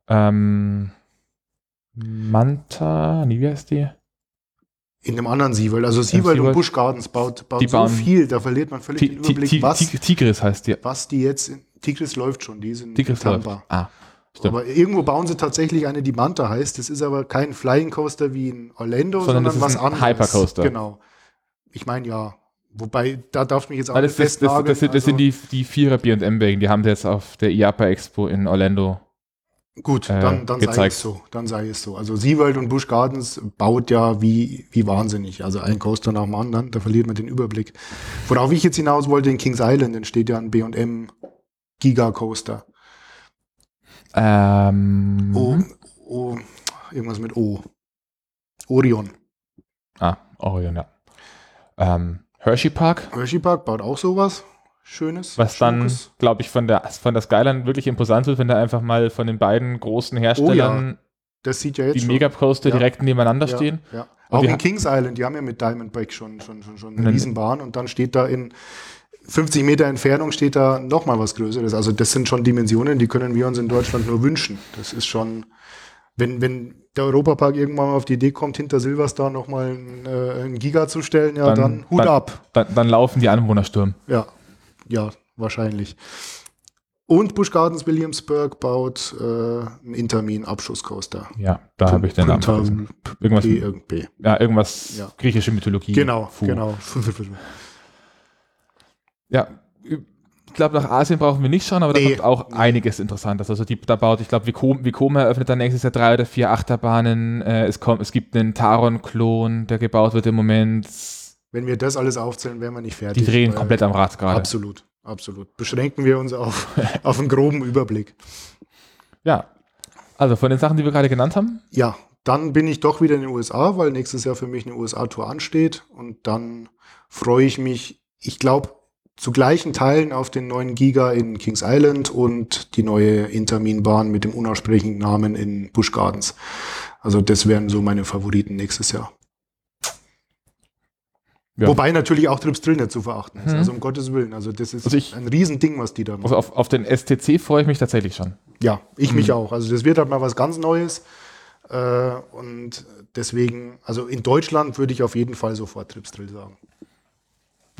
Ähm, Manta, nee, wie heißt die? In dem anderen Seaworld. Also Seaworld und. Busch Gardens baut, baut so viel, da verliert man völlig den Überblick, was, Ti- Tigris heißt die. was die jetzt. Tigris läuft schon, die sind Tigris in Tampa. läuft. Ah, stimmt. Aber irgendwo bauen sie tatsächlich eine, die Manta heißt. Das ist aber kein Flying Coaster wie in Orlando, Sondern sondern, ist was anderes. Hypercoaster. Genau. Ich meine ja. Wobei, da darf ich mich jetzt auch nicht das, das, das, das, sind, das sind also- die, die Vierer B&M-Wägen, die haben sie jetzt auf der IAPA Expo in Orlando. Gut, äh, dann, dann sei gezeigt. es so. Dann sei es so. Also SeaWorld und Busch Gardens baut ja wie, wie wahnsinnig. Also ein Coaster nach dem anderen, da verliert man den Überblick. Worauf ich jetzt hinaus wollte, in Kings Island entsteht ja ein B&M Giga Coaster. Ähm, O, o, irgendwas mit O. Orion. Ah, Orion, ja. Ähm, Hershey Park, Hershey Park baut auch sowas Schönes. was dann, Schmuckes. glaube ich, von der, von der Skyline wirklich imposant wird, wenn da einfach mal von den beiden großen Herstellern Das sieht ja jetzt die schon. Megacoaster Ja. direkt nebeneinander ja, stehen. Ja. Auch in Kings Island, die haben ja mit Diamondback schon, schon, schon, schon eine Riesenbahn und dann steht da in 50 Meter Entfernung steht da nochmal was Größeres. Also das sind schon Dimensionen, die können wir uns in Deutschland nur wünschen. Das ist schon, wenn, wenn der Europapark irgendwann mal auf die Idee kommt, hinter Silverstar nochmal ein, äh, Giga zu stellen, ja, Dann- dann, Hut dann- ab. Dann, dann laufen die Anwohnerstürmen. Ja, ja, wahrscheinlich. Und Busch Gardens Williamsburg baut äh, einen Intermin-Abschusscoaster. Ja, da habe ich den Namen. Irgendwas, ja, irgendwas griechische Mythologie. Genau, genau. Ja, ich glaube, nach Asien brauchen wir nicht schauen, aber da Nee. kommt auch einiges Interessantes. Also die, da baut, ich glaube, Vicom, eröffnet dann nächstes Jahr drei oder vier Achterbahnen. Äh, es, kommt, es gibt einen Taron-Klon, der gebaut wird im Moment. Wenn wir das alles aufzählen, wären wir nicht fertig. Die drehen weil- komplett am Rad gerade. Absolut, absolut. Beschränken wir uns auf, auf einen groben Überblick. Ja, also von den Sachen, die wir gerade genannt haben, Ja, dann bin ich doch wieder in den USA, weil nächstes Jahr für mich eine USA-Tour ansteht. Und dann freue ich mich, ich glaube, zu gleichen Teilen auf den neuen Giga in Kings Island und die neue Intermin-Bahn mit dem unaussprechlichen Namen in Busch Gardens. Also das wären so meine Favoriten nächstes Jahr. Ja. Wobei natürlich auch Trips Drill nicht zu verachten ist. Mhm. Also um Gottes Willen. Also das ist Also ich- ein Riesending, was die da machen. also auf, auf den STC freue ich mich tatsächlich schon. Ja, ich mich Mhm. auch. Also das wird halt mal was ganz Neues. Äh, und deswegen, also in Deutschland würde ich auf jeden Fall sofort Trips Drill sagen.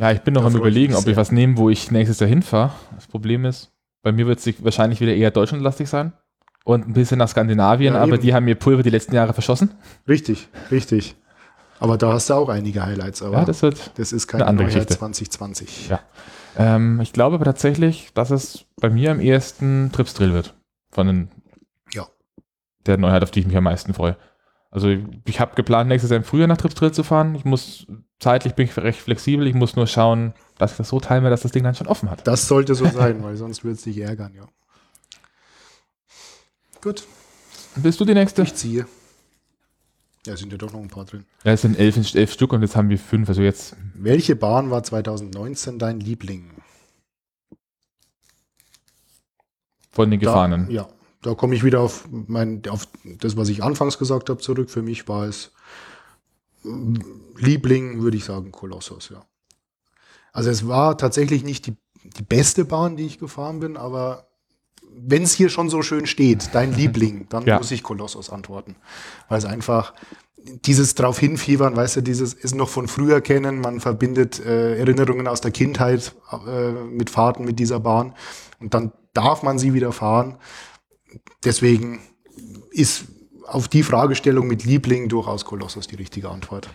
Ja, ich bin noch am ich überlegen, ob ich was nehme, wo ich nächstes Jahr hinfahre. Das Problem ist, bei mir wird es wahrscheinlich wieder eher deutschlandlastig sein und ein bisschen nach Skandinavien, Ja, aber die haben mir Pulver die letzten Jahre verschossen. Richtig, richtig. Aber da hast du auch einige Highlights. Aber Ja, das wird das ist eine keine andere Neuheit Geschichte. 2020. Ja. Ähm, ich glaube aber tatsächlich, dass es bei mir am ehesten Trips Drill wird. Von den, Ja. der Neuheit, auf die ich mich am meisten freue. Also ich habe geplant, nächstes Jahr im Frühjahr nach Trips Drill zu fahren. Ich muss, zeitlich bin ich recht flexibel. Ich muss nur schauen, dass ich das so teile, dass das Ding dann schon offen hat. Das sollte so sein, weil sonst würde es dich ärgern, ja. Gut, Bist du die Nächste? ich ziehe. Ja, sind ja doch noch ein paar drin. Ja, es sind elf, elf Stück und jetzt haben wir fünf. Also jetzt Welche Bahn war 2019 dein Liebling? von den Gefahrenen. Da, ja, da komme ich wieder auf, mein, auf das, was ich anfangs gesagt habe, zurück. Für mich war es mm, Liebling, würde ich sagen, Kolossos, ja. Also es war tatsächlich nicht die, die beste Bahn, die ich gefahren bin, aber wenn es hier schon so schön steht, dein Liebling, dann Ja. muss ich Kolossos antworten. Weil es einfach dieses drauf hinfiebern, weißt du, dieses ist noch von früher kennen, man verbindet äh, Erinnerungen aus der Kindheit äh, mit Fahrten mit dieser Bahn und dann darf man sie wieder fahren. Deswegen ist auf die Fragestellung mit Liebling durchaus Kolossos die richtige Antwort.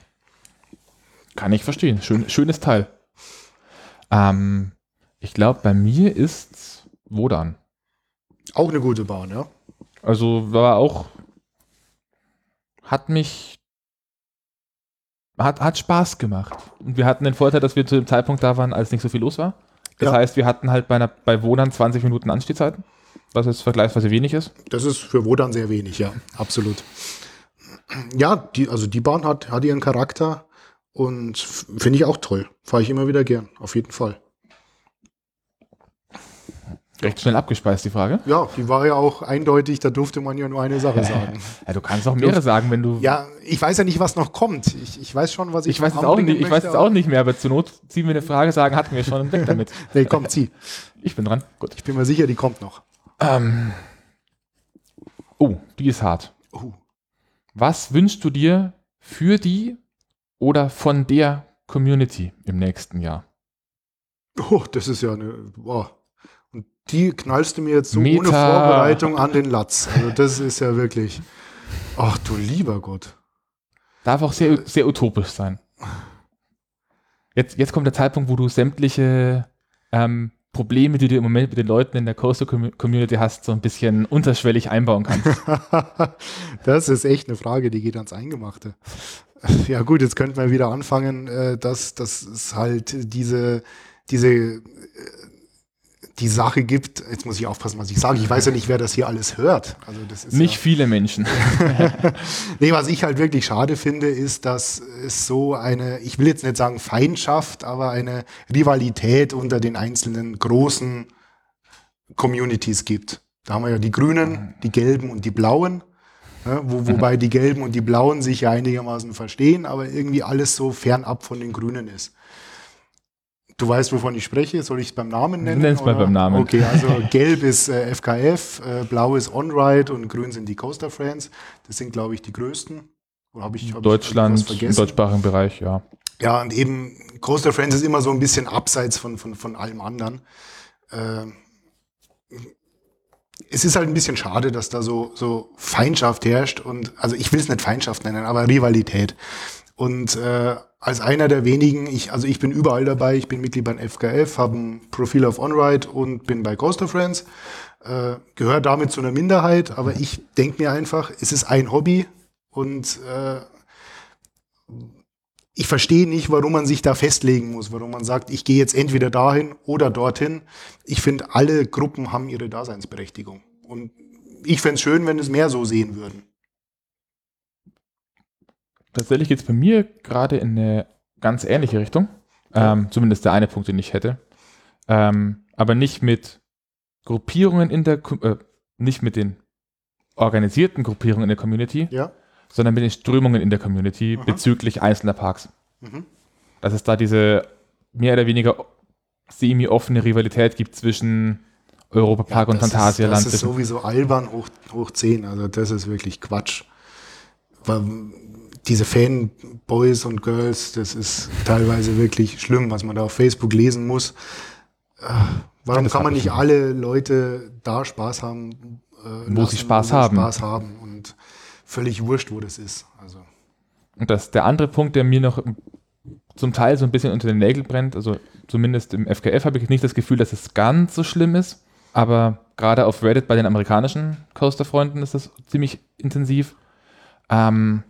Kann ich verstehen. Schön, schönes Teil. Ähm, ich glaube, bei mir ist Wodan. Auch eine gute Bahn, ja. Also war auch, hat mich, hat, hat Spaß gemacht. Und wir hatten den Vorteil, dass wir zu dem Zeitpunkt da waren, als nicht so viel los war. Das Ja. heißt, wir hatten halt bei, einer, bei Wodan 20 Minuten Anstehzeiten, was jetzt vergleichsweise wenig ist. Das ist für Wodan sehr wenig, ja, absolut. Ja, die, also die Bahn hat, hat ihren Charakter und finde ich auch toll. Fahre ich immer wieder gern, auf jeden Fall. Recht schnell abgespeist, die Frage. Ja, die war ja auch eindeutig, da durfte man ja nur eine Sache sagen. Ja, du kannst auch mehrere sagen, wenn du. Ja, ich weiß ja nicht, was noch kommt. Ich, ich weiß schon, was ich ich weiß es auch nicht, ich weiß es auch nicht mehr, aber zur Not ziehen wir eine Frage, sagen, hatten wir schon und weg damit. Nee, kommt sie. Ich bin dran. Gut. Ich bin mir sicher, die kommt noch. Ähm. Oh, die ist hart. Oh, Was wünschst du dir für die oder von der Community im nächsten Jahr? oh das ist ja eine. Boah. Und die knallst du mir jetzt so ohne Meta. Vorbereitung an den Latz. Also das ist ja wirklich. Ach du lieber Gott. Darf auch sehr, sehr utopisch sein. Jetzt, jetzt kommt der Zeitpunkt, wo du sämtliche ähm, Probleme, die du im Moment mit den Leuten in der Coastal Commu- Community hast, so ein bisschen unterschwellig einbauen kannst. das ist echt eine Frage, die geht ans Eingemachte. Ja gut, jetzt könnten wir wieder anfangen, äh, dass, dass es halt diese, diese die Sache gibt, jetzt muss ich aufpassen, was ich sage. Ich weiß ja nicht, wer das hier alles hört. Also das ist Nicht ja, viele Menschen. Nee, was ich halt wirklich schade finde, ist, dass es so eine, ich will jetzt nicht sagen Feindschaft, aber eine Rivalität unter den einzelnen großen Communities gibt. Da haben wir ja die Grünen, die Gelben und die Blauen. Ja, wo, wobei die Gelben und die Blauen sich ja einigermaßen verstehen, aber irgendwie alles so fernab von den Grünen ist. Du weißt, wovon ich spreche. Soll ich es beim Namen nennen? Nenn's mal oder? beim Namen. Okay, also gelb ist äh, FKF, äh, blau ist OnRide und grün sind die Coaster Friends. Das sind, glaube ich, die größten. Oder habe ich, hab ich Deutschland, irgendwas im deutschsprachigen Bereich, ja. Ja, und eben Coaster Friends ist immer so ein bisschen abseits von, von, von allem anderen. Ähm, es ist halt ein bisschen schade, dass da so, so Feindschaft herrscht und, also ich will es nicht Feindschaft nennen, aber Rivalität. Und äh, als einer der wenigen, ich, also ich bin überall dabei, ich bin Mitglied beim FKF, habe ein Profil auf OnRide und bin bei Coaster Friends, äh, gehöre damit zu einer Minderheit, aber ich denke mir einfach, es ist ein Hobby und äh, ich verstehe nicht, warum man sich da festlegen muss, warum man sagt, ich gehe jetzt entweder dahin oder dorthin. Ich finde, alle Gruppen haben ihre Daseinsberechtigung. Und ich fände es schön, wenn es mehr so sehen würden. Tatsächlich geht es bei mir gerade in eine ganz ähnliche Richtung. Ähm, zumindest der eine Punkt, den ich hätte. Ähm, aber nicht mit Gruppierungen in der, äh, nicht mit den organisierten Gruppierungen in der Community, Ja? sondern mit den Strömungen in der Community Aha. bezüglich einzelner Parks. Mhm. Dass es da diese mehr oder weniger semi-offene Rivalität gibt zwischen Europapark und das Phantasialand. Ist, das ist sowieso albern hoch, hoch 10. Also das ist wirklich Quatsch. Diese Fanboys und Girls, das ist teilweise wirklich schlimm, was man da auf Facebook lesen muss. Äh, Warum das kann man ich nicht nicht. alle Leute da Spaß haben, äh, Wo sie Spaß haben. Spaß haben und völlig wurscht, wo das ist. Also Und das der andere Punkt, der mir noch zum Teil so ein bisschen unter den Nägeln brennt, also zumindest im FKF habe ich nicht das Gefühl, dass es ganz so schlimm ist, aber gerade auf Reddit bei den amerikanischen Coaster-Freunden ist das ziemlich intensiv. Ähm,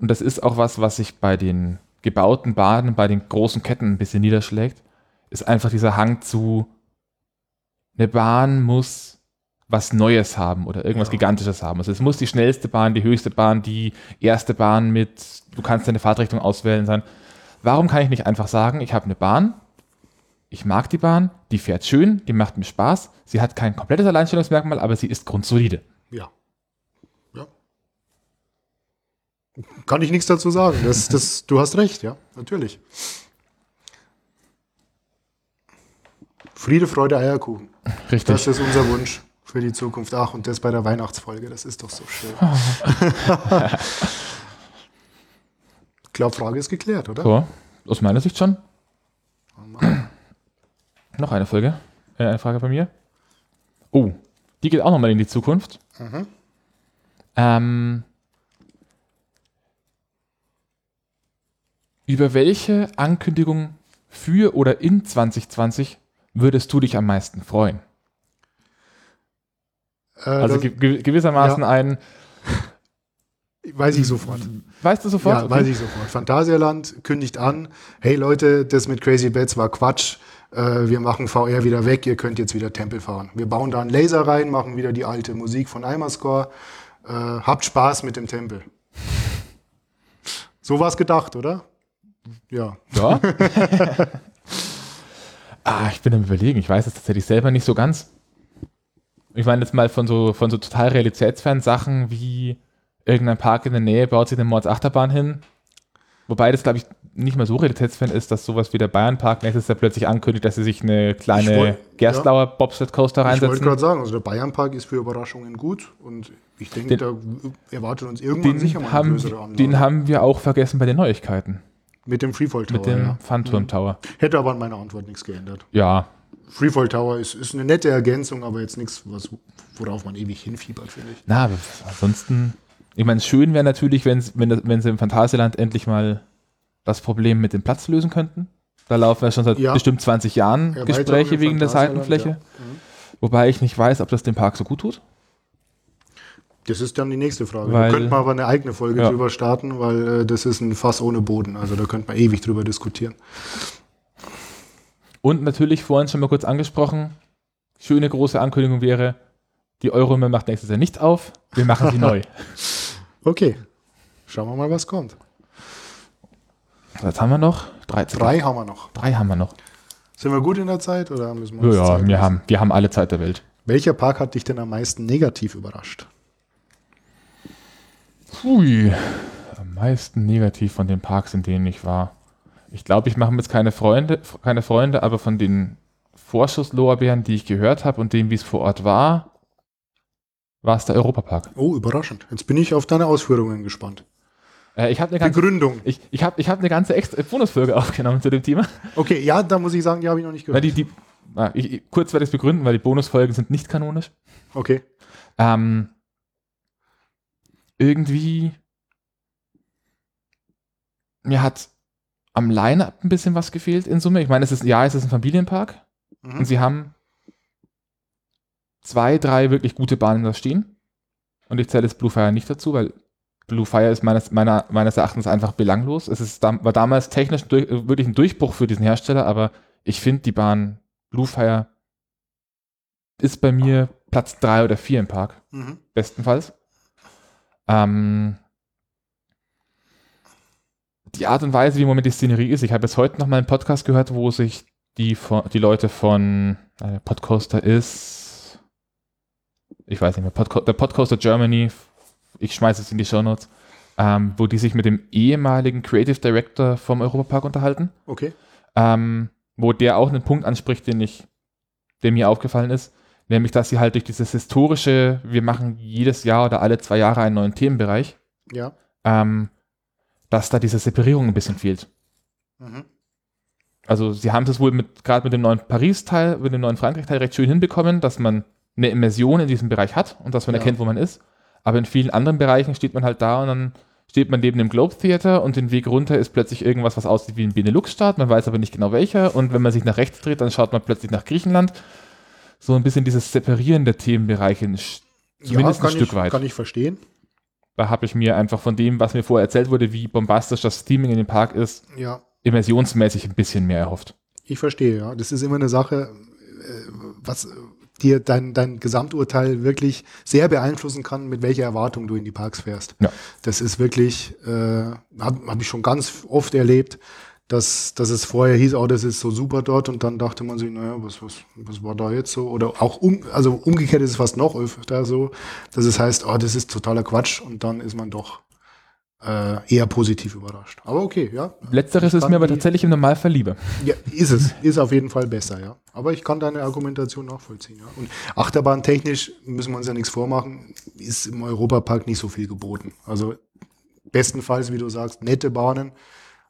und das ist auch was, was sich bei den gebauten Bahnen, bei den großen Ketten ein bisschen niederschlägt, ist einfach dieser Hang zu, eine Bahn muss was Neues haben oder irgendwas Ja. Gigantisches haben. Also es muss die schnellste Bahn, die höchste Bahn, die erste Bahn mit, du kannst deine Fahrtrichtung auswählen sein. Warum kann ich nicht einfach sagen, ich habe eine Bahn, ich mag die Bahn, die fährt schön, die macht mir Spaß, sie hat kein komplettes Alleinstellungsmerkmal, aber sie ist grundsolide. Ja. Ja. Kann ich nichts dazu sagen. Das, das, du hast recht, ja, natürlich. Friede, Freude, Eierkuchen. Richtig. Das ist unser Wunsch für die Zukunft. Ach, und das bei der Weihnachtsfolge, das ist doch so schön. ich glaube, Frage ist geklärt, oder? So, aus meiner Sicht schon. Noch eine Folge, äh, eine Frage bei mir. Oh, die geht auch nochmal in die Zukunft. Mhm. Ähm, über welche Ankündigung für oder in 2020 würdest du dich am meisten freuen? Äh, Also das, ge ge gewissermaßen ein, weiß ich sofort. weißt du sofort? Ja, Okay. weiß ich sofort. Phantasialand kündigt an, hey Leute, das mit Crazy Bets war Quatsch. Äh, wir machen VR wieder weg, ihr könnt jetzt wieder Tempel fahren. Wir bauen da einen Laser rein, machen wieder die alte Musik von Eimerscore. Äh, habt Spaß mit dem Tempel. So war es gedacht, oder? Ja. Ja. ah, ich bin am überlegen. Ich weiß es tatsächlich selber nicht so ganz. Ich meine jetzt mal von so, von so total realitätsfernen Sachen wie irgendein Park in der Nähe baut sich eine Mordsachterbahn hin. Wobei das, glaube ich, nicht mal so realitätsfern ist, dass sowas wie der Bayernpark nächstes Jahr plötzlich ankündigt, dass sie sich eine kleine woll- Gerstlauer Bobsled Coaster Ich wollte reinsetzen. gerade sagen, also der Bayernpark ist für Überraschungen gut und ich denke, da erwartet uns irgendwann sicher Den mal eine haben, größere Anlage. den haben wir auch vergessen bei den Neuigkeiten. Mit dem Freefall Tower. Mit dem ja. Funturm Tower. Hätte aber an meiner Antwort nichts geändert. Ja, Freefall Tower ist, ist eine nette Ergänzung, aber jetzt nichts, was, worauf man ewig hinfiebert, finde ich. Na, aber ansonsten, ich meine, schön wäre natürlich, wenn's, wenn, das, wenn sie im Phantasialand endlich mal das Problem mit dem Platz lösen könnten. Da laufen ja schon seit Ja. bestimmt 20 Jahren Erweiterung Gespräche wegen der Seitenfläche. ja. Mhm. Wobei ich nicht weiß, ob das dem Park so gut tut. Das ist dann die nächste Frage. Weil- da könnte man aber eine eigene Folge Ja. drüber starten, weil äh, das ist ein Fass ohne Boden. Also da könnte man ewig drüber diskutieren. Und natürlich vorhin schon mal kurz angesprochen, schöne große Ankündigung wäre, die Euromme macht nächstes Jahr nicht auf, wir machen sie neu. Okay, schauen wir mal, was kommt. Was haben wir noch? Drei, Drei haben wir noch. Drei haben wir noch. Sind wir gut in der Zeit oder müssen wir Ja, uns ja Zeit wir, haben, wir haben alle Zeit der Welt. Welcher Park hat dich denn am meisten negativ überrascht? Hui, am meisten negativ von den Parks, in denen ich war. Ich glaube, ich mache mir jetzt keine Freunde, keine Freunde, aber von den Vorschusslorbeeren, die ich gehört habe und dem, wie es vor Ort war, war es der Europapark. Oh, überraschend. Jetzt bin ich auf deine Ausführungen gespannt. Äh, ich habe eine ganze, Begründung. ich, ich hab, ich hab eine ganze extra Bonusfolge aufgenommen zu dem Thema. Okay, ja, da muss ich sagen, die habe ich noch nicht gehört. die, die, ich, ich, kurz werde ich es begründen, weil die Bonusfolgen sind nicht kanonisch. Okay. Ähm, irgendwie, mir hat am Line-Up ein bisschen was gefehlt in Summe. Ich meine, es ist, ja, es ist ein Familienpark und Mhm. sie haben zwei, drei wirklich gute Bahnen da stehen. Und ich zähle jetzt Blue Fire nicht dazu, weil Blue Fire ist meines, meiner, meines Erachtens einfach belanglos. Es ist, war damals technisch durch, wirklich ein Durchbruch für diesen Hersteller, aber ich finde die Bahn Blue Fire ist bei mir Platz drei oder vier im Park Mhm. bestenfalls. Ähm, die Art und Weise, wie im Moment die Szenerie ist. Ich habe jetzt heute noch mal einen Podcast gehört, wo sich die, von, die Leute von äh, Podcoaster ist, ich weiß nicht mehr, Podco der Podcoaster Germany, ich schmeiße es in die Shownotes, ähm, wo die sich mit dem ehemaligen Creative Director vom Europapark unterhalten Okay. ähm, wo der auch einen Punkt anspricht, den ich, der mir aufgefallen ist, nämlich, dass sie halt durch dieses historische, wir machen jedes Jahr oder alle zwei Jahre einen neuen Themenbereich, Ja. ähm, dass da diese Separierung ein bisschen fehlt. Mhm. Also sie haben es wohl mit, gerade mit dem neuen Paris-Teil, mit dem neuen Frankreich-Teil recht schön hinbekommen, dass man eine Immersion in diesem Bereich hat und dass man Ja. erkennt, wo man ist. Aber in vielen anderen Bereichen steht man halt da und dann steht man neben dem Globe Theater und den Weg runter ist plötzlich irgendwas, was aussieht wie ein Benelux-Staat, man weiß aber nicht genau welcher und wenn man sich nach rechts dreht, dann schaut man plötzlich nach Griechenland. So ein bisschen dieses Separieren der Themenbereiche, zumindest ja, ein Stück ich, weit. Kann ich verstehen. Da habe ich mir einfach von dem, was mir vorher erzählt wurde, wie bombastisch das Steaming in dem Park ist, Ja. immersionsmäßig ein bisschen mehr erhofft. Ich verstehe, ja. Das ist immer eine Sache, äh, was, dir dein, dein Gesamturteil wirklich sehr beeinflussen kann, mit welcher Erwartung du in die Parks fährst. Ja. Das ist wirklich, äh, habe hab ich schon ganz oft erlebt, dass, dass es vorher hieß, oh, das ist so super dort und dann dachte man sich, naja, was, was, was war da jetzt so? Oder auch um, also umgekehrt ist es fast noch öfter so, dass es heißt, oh, das ist totaler Quatsch und dann ist man doch äh, eher positiv überrascht. Aber okay, ja. Letzteres ist mir aber tatsächlich im Normalfall lieber. Ja, ist es. Ist auf jeden Fall besser, ja. Aber ich kann deine Argumentation nachvollziehen, ja. Und Achterbahn technisch müssen wir uns ja nichts vormachen, ist im Europapark nicht so viel geboten. Also bestenfalls, wie du sagst, nette Bahnen,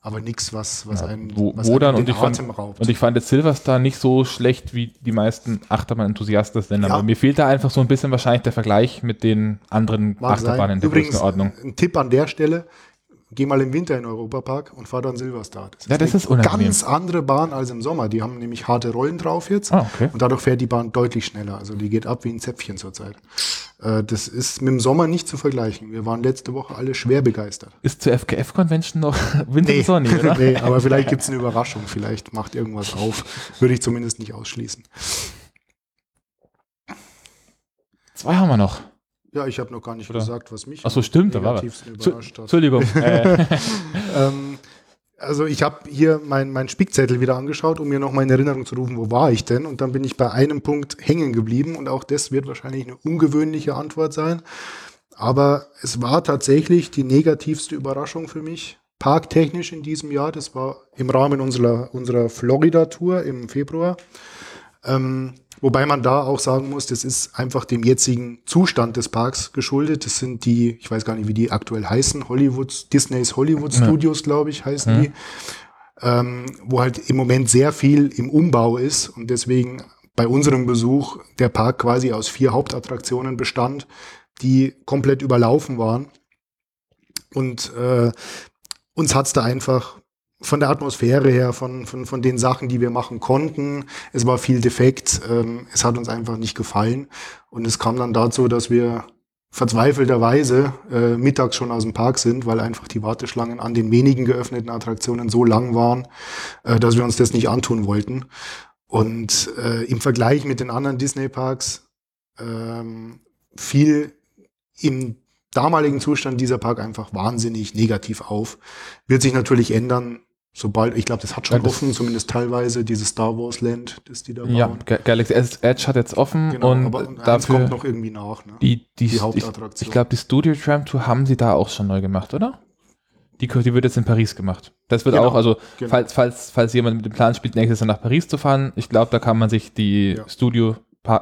aber nichts, was, was Ja, einen, wo, was wo einem dann und ich, fand, Atem raubt. und ich fand jetzt Silverstar nicht so schlecht, wie die meisten Achterbahn-Enthusiasten das nennen. Ja. Aber mir fehlt da einfach so ein bisschen wahrscheinlich der Vergleich mit den anderen Mag Achterbahnen sein. der Übrigens, Größenordnung. ein Tipp an der Stelle, geh mal im Winter in den Europapark und fahr dann Silverstar. Das Ja, das eine ist unangenehm. ganz andere Bahn als im Sommer. Die haben nämlich harte Rollen drauf jetzt. Ah, okay. Und dadurch fährt die Bahn deutlich schneller. Also die geht ab wie ein Zäpfchen zurzeit. Äh, das ist mit dem Sommer nicht zu vergleichen. Wir waren letzte Woche alle schwer begeistert. Ist zur FKF-Convention noch Winter nee. Sonny, oder? nee, aber vielleicht gibt's eine Überraschung. Vielleicht macht irgendwas auf. Würde ich zumindest nicht ausschließen. Zwei haben wir noch. Ja, ich habe noch gar nicht Oder? gesagt, was mich Ach so, stimmt, war er. negativsten Zu- überrascht hat. Entschuldigung. äh, Ähm, also ich habe hier meinen mein Spickzettel wieder angeschaut, um mir nochmal in Erinnerung zu rufen, wo war ich denn? Und dann bin ich bei einem Punkt hängen geblieben und auch das wird wahrscheinlich eine ungewöhnliche Antwort sein. Aber es war tatsächlich die negativste Überraschung für mich, parktechnisch in diesem Jahr. Das war im Rahmen unserer, unserer Florida-Tour im Februar. Ähm, wobei man da auch sagen muss, das ist einfach dem jetzigen Zustand des Parks geschuldet. Das sind die, ich weiß gar nicht, wie die aktuell heißen, Hollywood, Disneys Hollywood Ja. Studios, glaube ich, heißen Mhm. die. Ähm, wo halt im Moment sehr viel im Umbau ist und deswegen bei unserem Besuch der Park quasi aus vier Hauptattraktionen bestand, die komplett überlaufen waren. Und äh, uns hat's da einfach von der Atmosphäre her, von, von, von den Sachen, die wir machen konnten, es war viel defekt, ähm, es hat uns einfach nicht gefallen. Und es kam dann dazu, dass wir verzweifelterweise äh, mittags schon aus dem Park sind, weil einfach die Warteschlangen an den wenigen geöffneten Attraktionen so lang waren, äh, dass wir uns das nicht antun wollten. Und äh, im Vergleich mit den anderen Disney-Parks ähm, fiel im damaligen Zustand dieser Park einfach wahnsinnig negativ auf. Wird sich natürlich ändern, sobald, ich glaube, das hat schon Ja, offen, zumindest teilweise, dieses Star Wars Land, das die da ja, bauen. Ga- Galaxy Edge hat jetzt offen Genau, und aber eins dafür kommt noch irgendwie nach. Ne? die, die, die ich, Hauptattraktion. ich glaube, die Studio Tram Tour haben sie da auch schon neu gemacht, oder? Die, die wird jetzt in Paris gemacht. Das wird Genau, auch, also genau. falls, falls, falls jemand mit dem Plan spielt, nächstes Jahr nach Paris zu fahren, ich glaube, da kann man sich die Ja. Studio,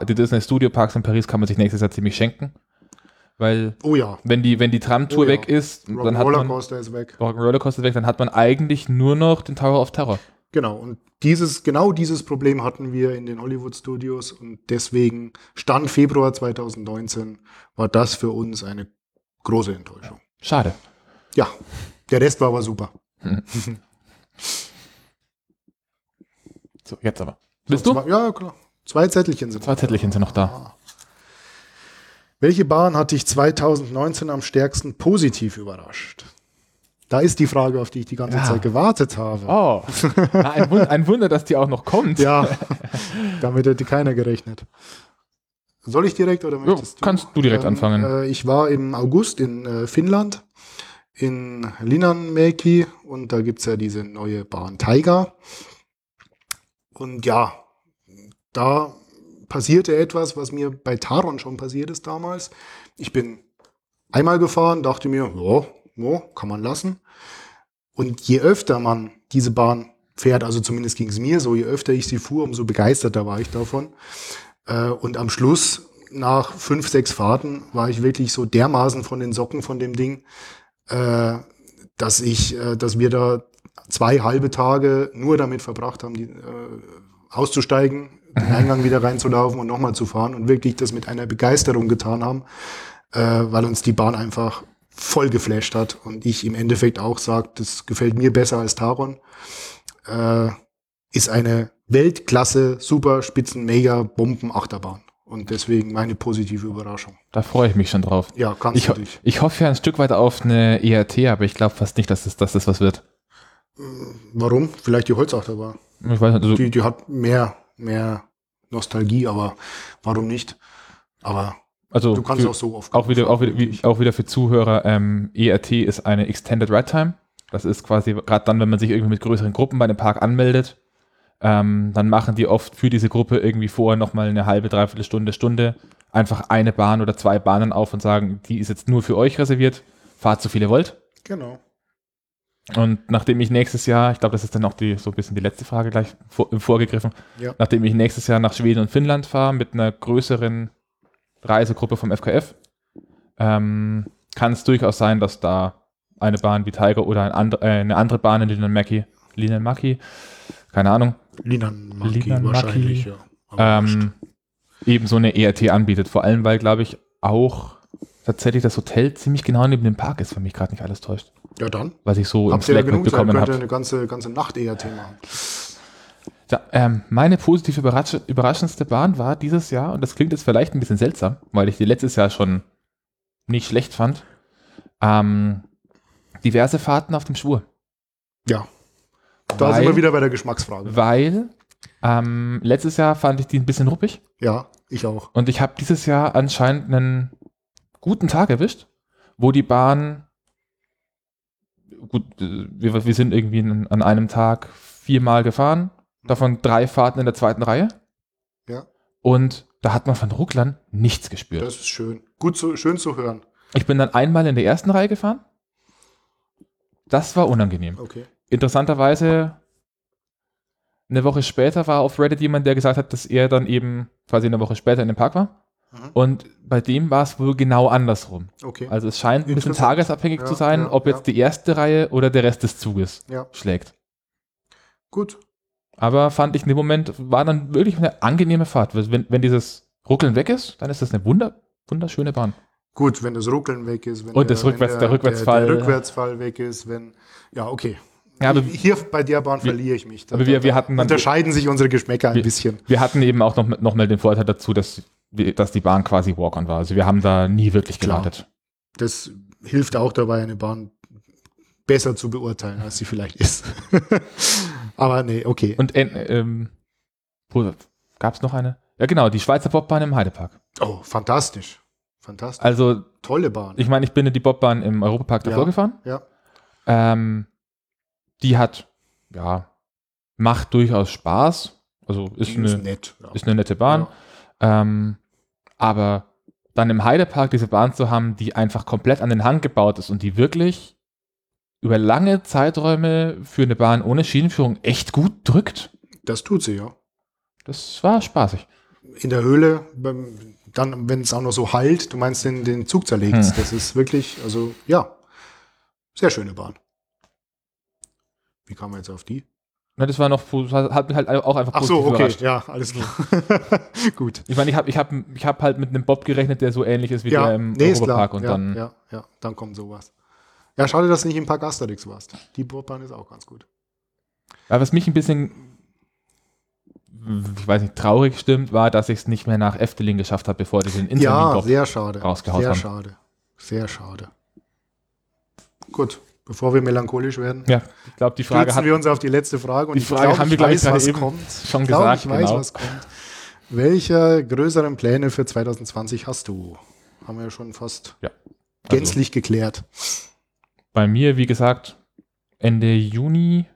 die Disney Studio Parks in Paris kann man sich nächstes Jahr ziemlich schenken. Weil Oh ja, wenn die, wenn die Tram-Tour Oh ja. weg ist, Rock dann hat man Rollercoaster ist weg. Rock'n'Roller Coaster weg, dann hat man eigentlich nur noch den Tower of Terror. Genau, und dieses, genau dieses Problem hatten wir in den Hollywood Studios und deswegen Stand Februar 2019 war das für uns eine große Enttäuschung. Schade. Ja, der Rest war aber super. So, jetzt aber. Bist du? Zwei, ja, klar. Zwei Zettelchen sind Zwei Zettelchen sind noch da. Ah. Welche Bahn hat dich 2019 am stärksten positiv überrascht? Da ist die Frage, auf die ich die ganze Ja. Zeit gewartet habe. Oh, ein, Wunder, ein Wunder, dass die auch noch kommt. Ja, damit hätte keiner gerechnet. Soll ich direkt oder möchtest du? kannst du direkt anfangen. Äh, ich war im August in äh, Finnland, in Linnanmäki und da gibt's ja diese neue Bahn Taiga. Und ja, da passierte etwas, was mir bei Taron schon passiert ist damals. Ich bin einmal gefahren, dachte mir, ja, ja, kann man lassen. Und je öfter man diese Bahn fährt, also zumindest ging es mir so, je öfter ich sie fuhr, umso begeisterter war ich davon. Äh, und am Schluss, nach fünf, sechs Fahrten, war ich wirklich so dermaßen von den Socken von dem Ding, äh, dass ich, äh, dass wir da zwei halbe Tage nur damit verbracht haben, die, auszusteigen, den Eingang wieder reinzulaufen und nochmal zu fahren und wirklich das mit einer Begeisterung getan haben, äh, weil uns die Bahn einfach voll geflasht hat und ich im Endeffekt auch sage, das gefällt mir besser als Taron. Äh, ist eine Weltklasse, super Spitzen, mega Bomben Achterbahn und deswegen meine positive Überraschung. Da freue ich mich schon drauf. Ja, kannst Ich, du dich. ich hoffe ja ein Stück weit auf eine ERT, aber ich glaube fast nicht, dass das, dass das was wird. Warum? Vielleicht die Holzachterbahn. Ich weiß nicht, also, Die, die hat mehr, mehr Nostalgie, aber warum nicht? Aber Also du kannst für, auch so oft. auch wieder, auch wieder, wie, auch wieder für Zuhörer, ähm, ERT ist eine Extended Ride Time. Das ist quasi gerade dann, wenn man sich irgendwie mit größeren Gruppen bei einem Park anmeldet, ähm, dann machen die oft für diese Gruppe irgendwie vorher nochmal eine halbe, dreiviertel Stunde, Stunde einfach eine Bahn oder zwei Bahnen auf und sagen, die ist jetzt nur für euch reserviert, fahrt so viele wollt. Genau. Und nachdem ich nächstes Jahr, ich glaube, das ist dann auch die, so ein bisschen die letzte Frage gleich vor, vorgegriffen, Ja. nachdem ich nächstes Jahr nach Schweden und Finnland fahre mit einer größeren Reisegruppe vom FKF, ähm, kann es durchaus sein, dass da eine Bahn wie Tiger oder ein and, äh, eine andere Bahn in Linenmaki, Linenmaki, keine Ahnung, Linan Maki Linan Maki. wahrscheinlich, ja. Ähm, eben so eine ERT anbietet. Vor allem, weil, glaube ich, auch tatsächlich das Hotel ziemlich genau neben dem Park ist, wenn mich gerade nicht alles täuscht. Ja, dann. Was ich so im Habt ja Slack Zeit, mitbekommen habe. eine ganze, ganze Nacht ERT machen. Ja, ähm, meine positiv überrasch überraschendste Bahn war dieses Jahr, und das klingt jetzt vielleicht ein bisschen seltsam, weil ich die letztes Jahr schon nicht schlecht fand, ähm, diverse Fahrten auf dem Schwur. Ja. Da sind wir wieder bei der Geschmacksfrage. Weil ähm, letztes Jahr fand ich die ein bisschen ruppig Ja, ich auch. und ich habe dieses Jahr anscheinend einen guten Tag erwischt, wo die Bahn, gut, äh, wir, wir sind irgendwie an an einem Tag viermal gefahren, davon drei Fahrten in der zweiten Reihe. Ja. Und da hat man von Rucklern nichts gespürt. Das ist schön. Gut zu, schön zu hören. ich bin dann einmal in der ersten Reihe gefahren. Das war unangenehm. Okay. Interessanterweise, eine Woche später war auf Reddit jemand, der gesagt hat, dass er dann eben quasi eine Woche später in dem Park war. Mhm. Und bei dem war es wohl genau andersrum. Okay. Also es scheint ein bisschen tagesabhängig Ja, zu sein, ja, ob ja. jetzt die erste Reihe oder der Rest des Zuges Ja, schlägt. gut. Aber fand ich in dem Moment, war dann wirklich eine angenehme Fahrt. Wenn, wenn dieses Ruckeln weg ist, dann ist das eine wunder, wunderschöne Bahn. Gut, wenn das Ruckeln weg ist, wenn, Und das wenn Rückwärts- der Rückwärtsfall. Der, der Rückwärtsfall weg ist, wenn. Ja, okay. Ja, aber Hier bei der Bahn verliere ich mich. Da, aber wir- wir hatten dann- unterscheiden sich unsere Geschmäcker ein Wir- bisschen. wir hatten eben auch noch, noch mal den Vorteil dazu, dass, dass die Bahn quasi Walk-on war. Also wir haben da nie wirklich gewartet. Das hilft auch dabei, eine Bahn besser zu beurteilen, als sie vielleicht ist. aber nee, okay. Und äh, ähm, gab es noch eine? Ja genau, die Schweizer Bobbahn im Heidepark. oh, fantastisch. Fantastisch. Also Tolle Bahn. ich meine, ich bin in die Bobbahn im Europapark davor Ja. gefahren. ja. Ähm, die hat, ja, macht durchaus Spaß. Also ist eine, nett. Ja. ist eine nette Bahn. Ähm, aber dann im Heidepark diese Bahn zu haben, die einfach komplett an den Hang gebaut ist und die wirklich über lange Zeiträume für eine Bahn ohne Schienenführung echt gut drückt, Das tut sie, ja. das war spaßig. In der Höhle, dann, wenn es auch noch so halt, du meinst den, den Zug zerlegt. Hm. Das ist wirklich, also ja, sehr schöne Bahn. Wie kam man jetzt auf die? Na, das war noch, hat mir halt auch einfach Ach so, okay, überrascht. ja, alles klar. Gut. Ich meine, ich habe ich hab, ich hab halt mit einem Bob gerechnet, der so ähnlich ist wie Ja, der im nee, ist klar. Europapark und ja, dann ja, ja, dann kommt sowas. Ja, schade, dass du nicht im Park Asterix warst. Die Bobbahn ist auch ganz gut. Aber was mich ein bisschen, ich weiß nicht, traurig stimmt, war, dass ich es nicht mehr nach Efteling geschafft habe, bevor die den Ja, Intermin sehr schade. rausgehauen Sehr haben. schade. Sehr schade. Gut, bevor wir melancholisch werden, Ja, ich glaube, die Frage hat wir uns auf die letzte Frage. Und Die ich Frage glaub, haben wir, ich ich, weiß, was kommt. schon Ich gesagt, Ich weiß, genau. was kommt. Welche größeren Pläne für 2020 hast du? Haben wir ja schon fast also gänzlich geklärt. bei mir, wie gesagt, Ende Juni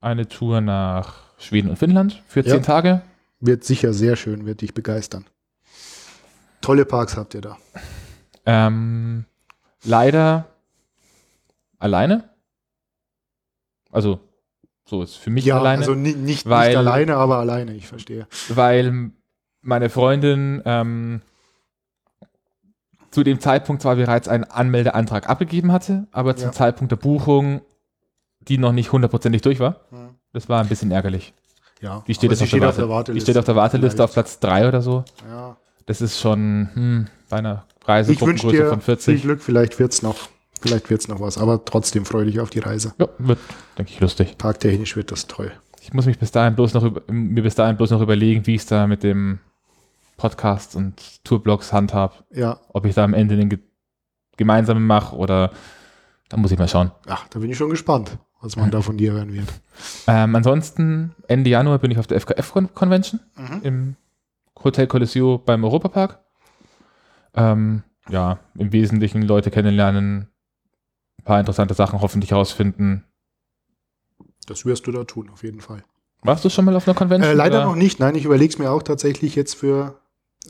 eine Tour nach Schweden und Finnland für Ja. zehn Tage. Wird sicher sehr schön, wird dich begeistern. Tolle Parks habt ihr da. Ähm, leider alleine. Also, so ist für mich ja, alleine. also ni- nicht, weil- nicht alleine, aber alleine, ich verstehe. weil meine Freundin ähm, zu dem Zeitpunkt zwar bereits einen Anmeldeantrag abgegeben hatte, aber zum Ja. Zeitpunkt der Buchung die noch nicht hundertprozentig durch war. Hm. Das war ein bisschen ärgerlich. Ja, Die steht, aber jetzt sie auf, der Warte- die Warteliste. steht auf der Warteliste auf Platz 3 oder so. Ja. Das ist schon hm, bei einer Reisegruppengröße von viel 40. Glück, vielleicht wird's noch, vielleicht wird's noch was, aber trotzdem freu dich auf die Reise. Ja, wird, denke ich, lustig. Parktechnisch wird das toll. Ich muss mich bis dahin bloß noch mir bis dahin bloß noch überlegen, wie ich es da mit dem Podcast und Tourblogs handhab. Ja, Ob ich da am Ende den ge gemeinsamen mache oder da muss ich mal schauen. ach, da bin ich schon gespannt. was man da von dir hören wird. Ähm, ansonsten, Ende Januar bin ich auf der FKF-Convention Mhm. im Hotel Coliseo beim Europapark. Ähm, ja, im Wesentlichen Leute kennenlernen, paar interessante Sachen hoffentlich herausfinden. Das wirst du da tun, auf jeden Fall. Warst du schon mal auf einer Convention? Äh, leider oder? noch nicht. Nein, ich überlege es mir auch tatsächlich jetzt für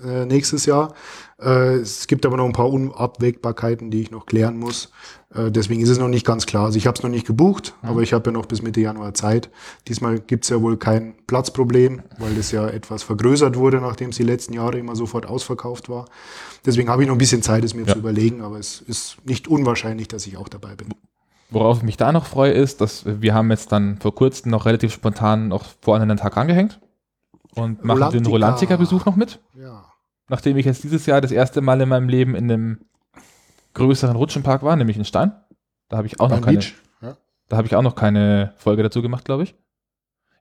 äh, nächstes Jahr. Äh, es gibt aber noch ein paar Unabwägbarkeiten, die ich noch klären muss. Äh, deswegen ist es noch nicht ganz klar. Also ich habe es noch nicht gebucht, Mhm. aber ich habe ja noch bis Mitte Januar Zeit. Diesmal gibt es ja wohl kein Platzproblem, weil das ja etwas vergrößert wurde, nachdem es die letzten Jahre immer sofort ausverkauft war. Deswegen habe ich noch ein bisschen Zeit, es mir Ja. zu überlegen, aber es ist nicht unwahrscheinlich, dass ich auch dabei bin. Worauf ich mich da noch freue, ist, dass wir haben jetzt dann vor kurzem noch relativ spontan noch vor einen Tag angehängt und machen den Rolantica. Rolantica-Besuch noch mit. Ja. Nachdem ich jetzt dieses Jahr das erste Mal in meinem Leben in einem größeren Rutschenpark war, nämlich in Stein. Da habe ich auch noch Beim keine, Beach. Ja. da habe ich auch noch keine Folge dazu gemacht, glaube ich.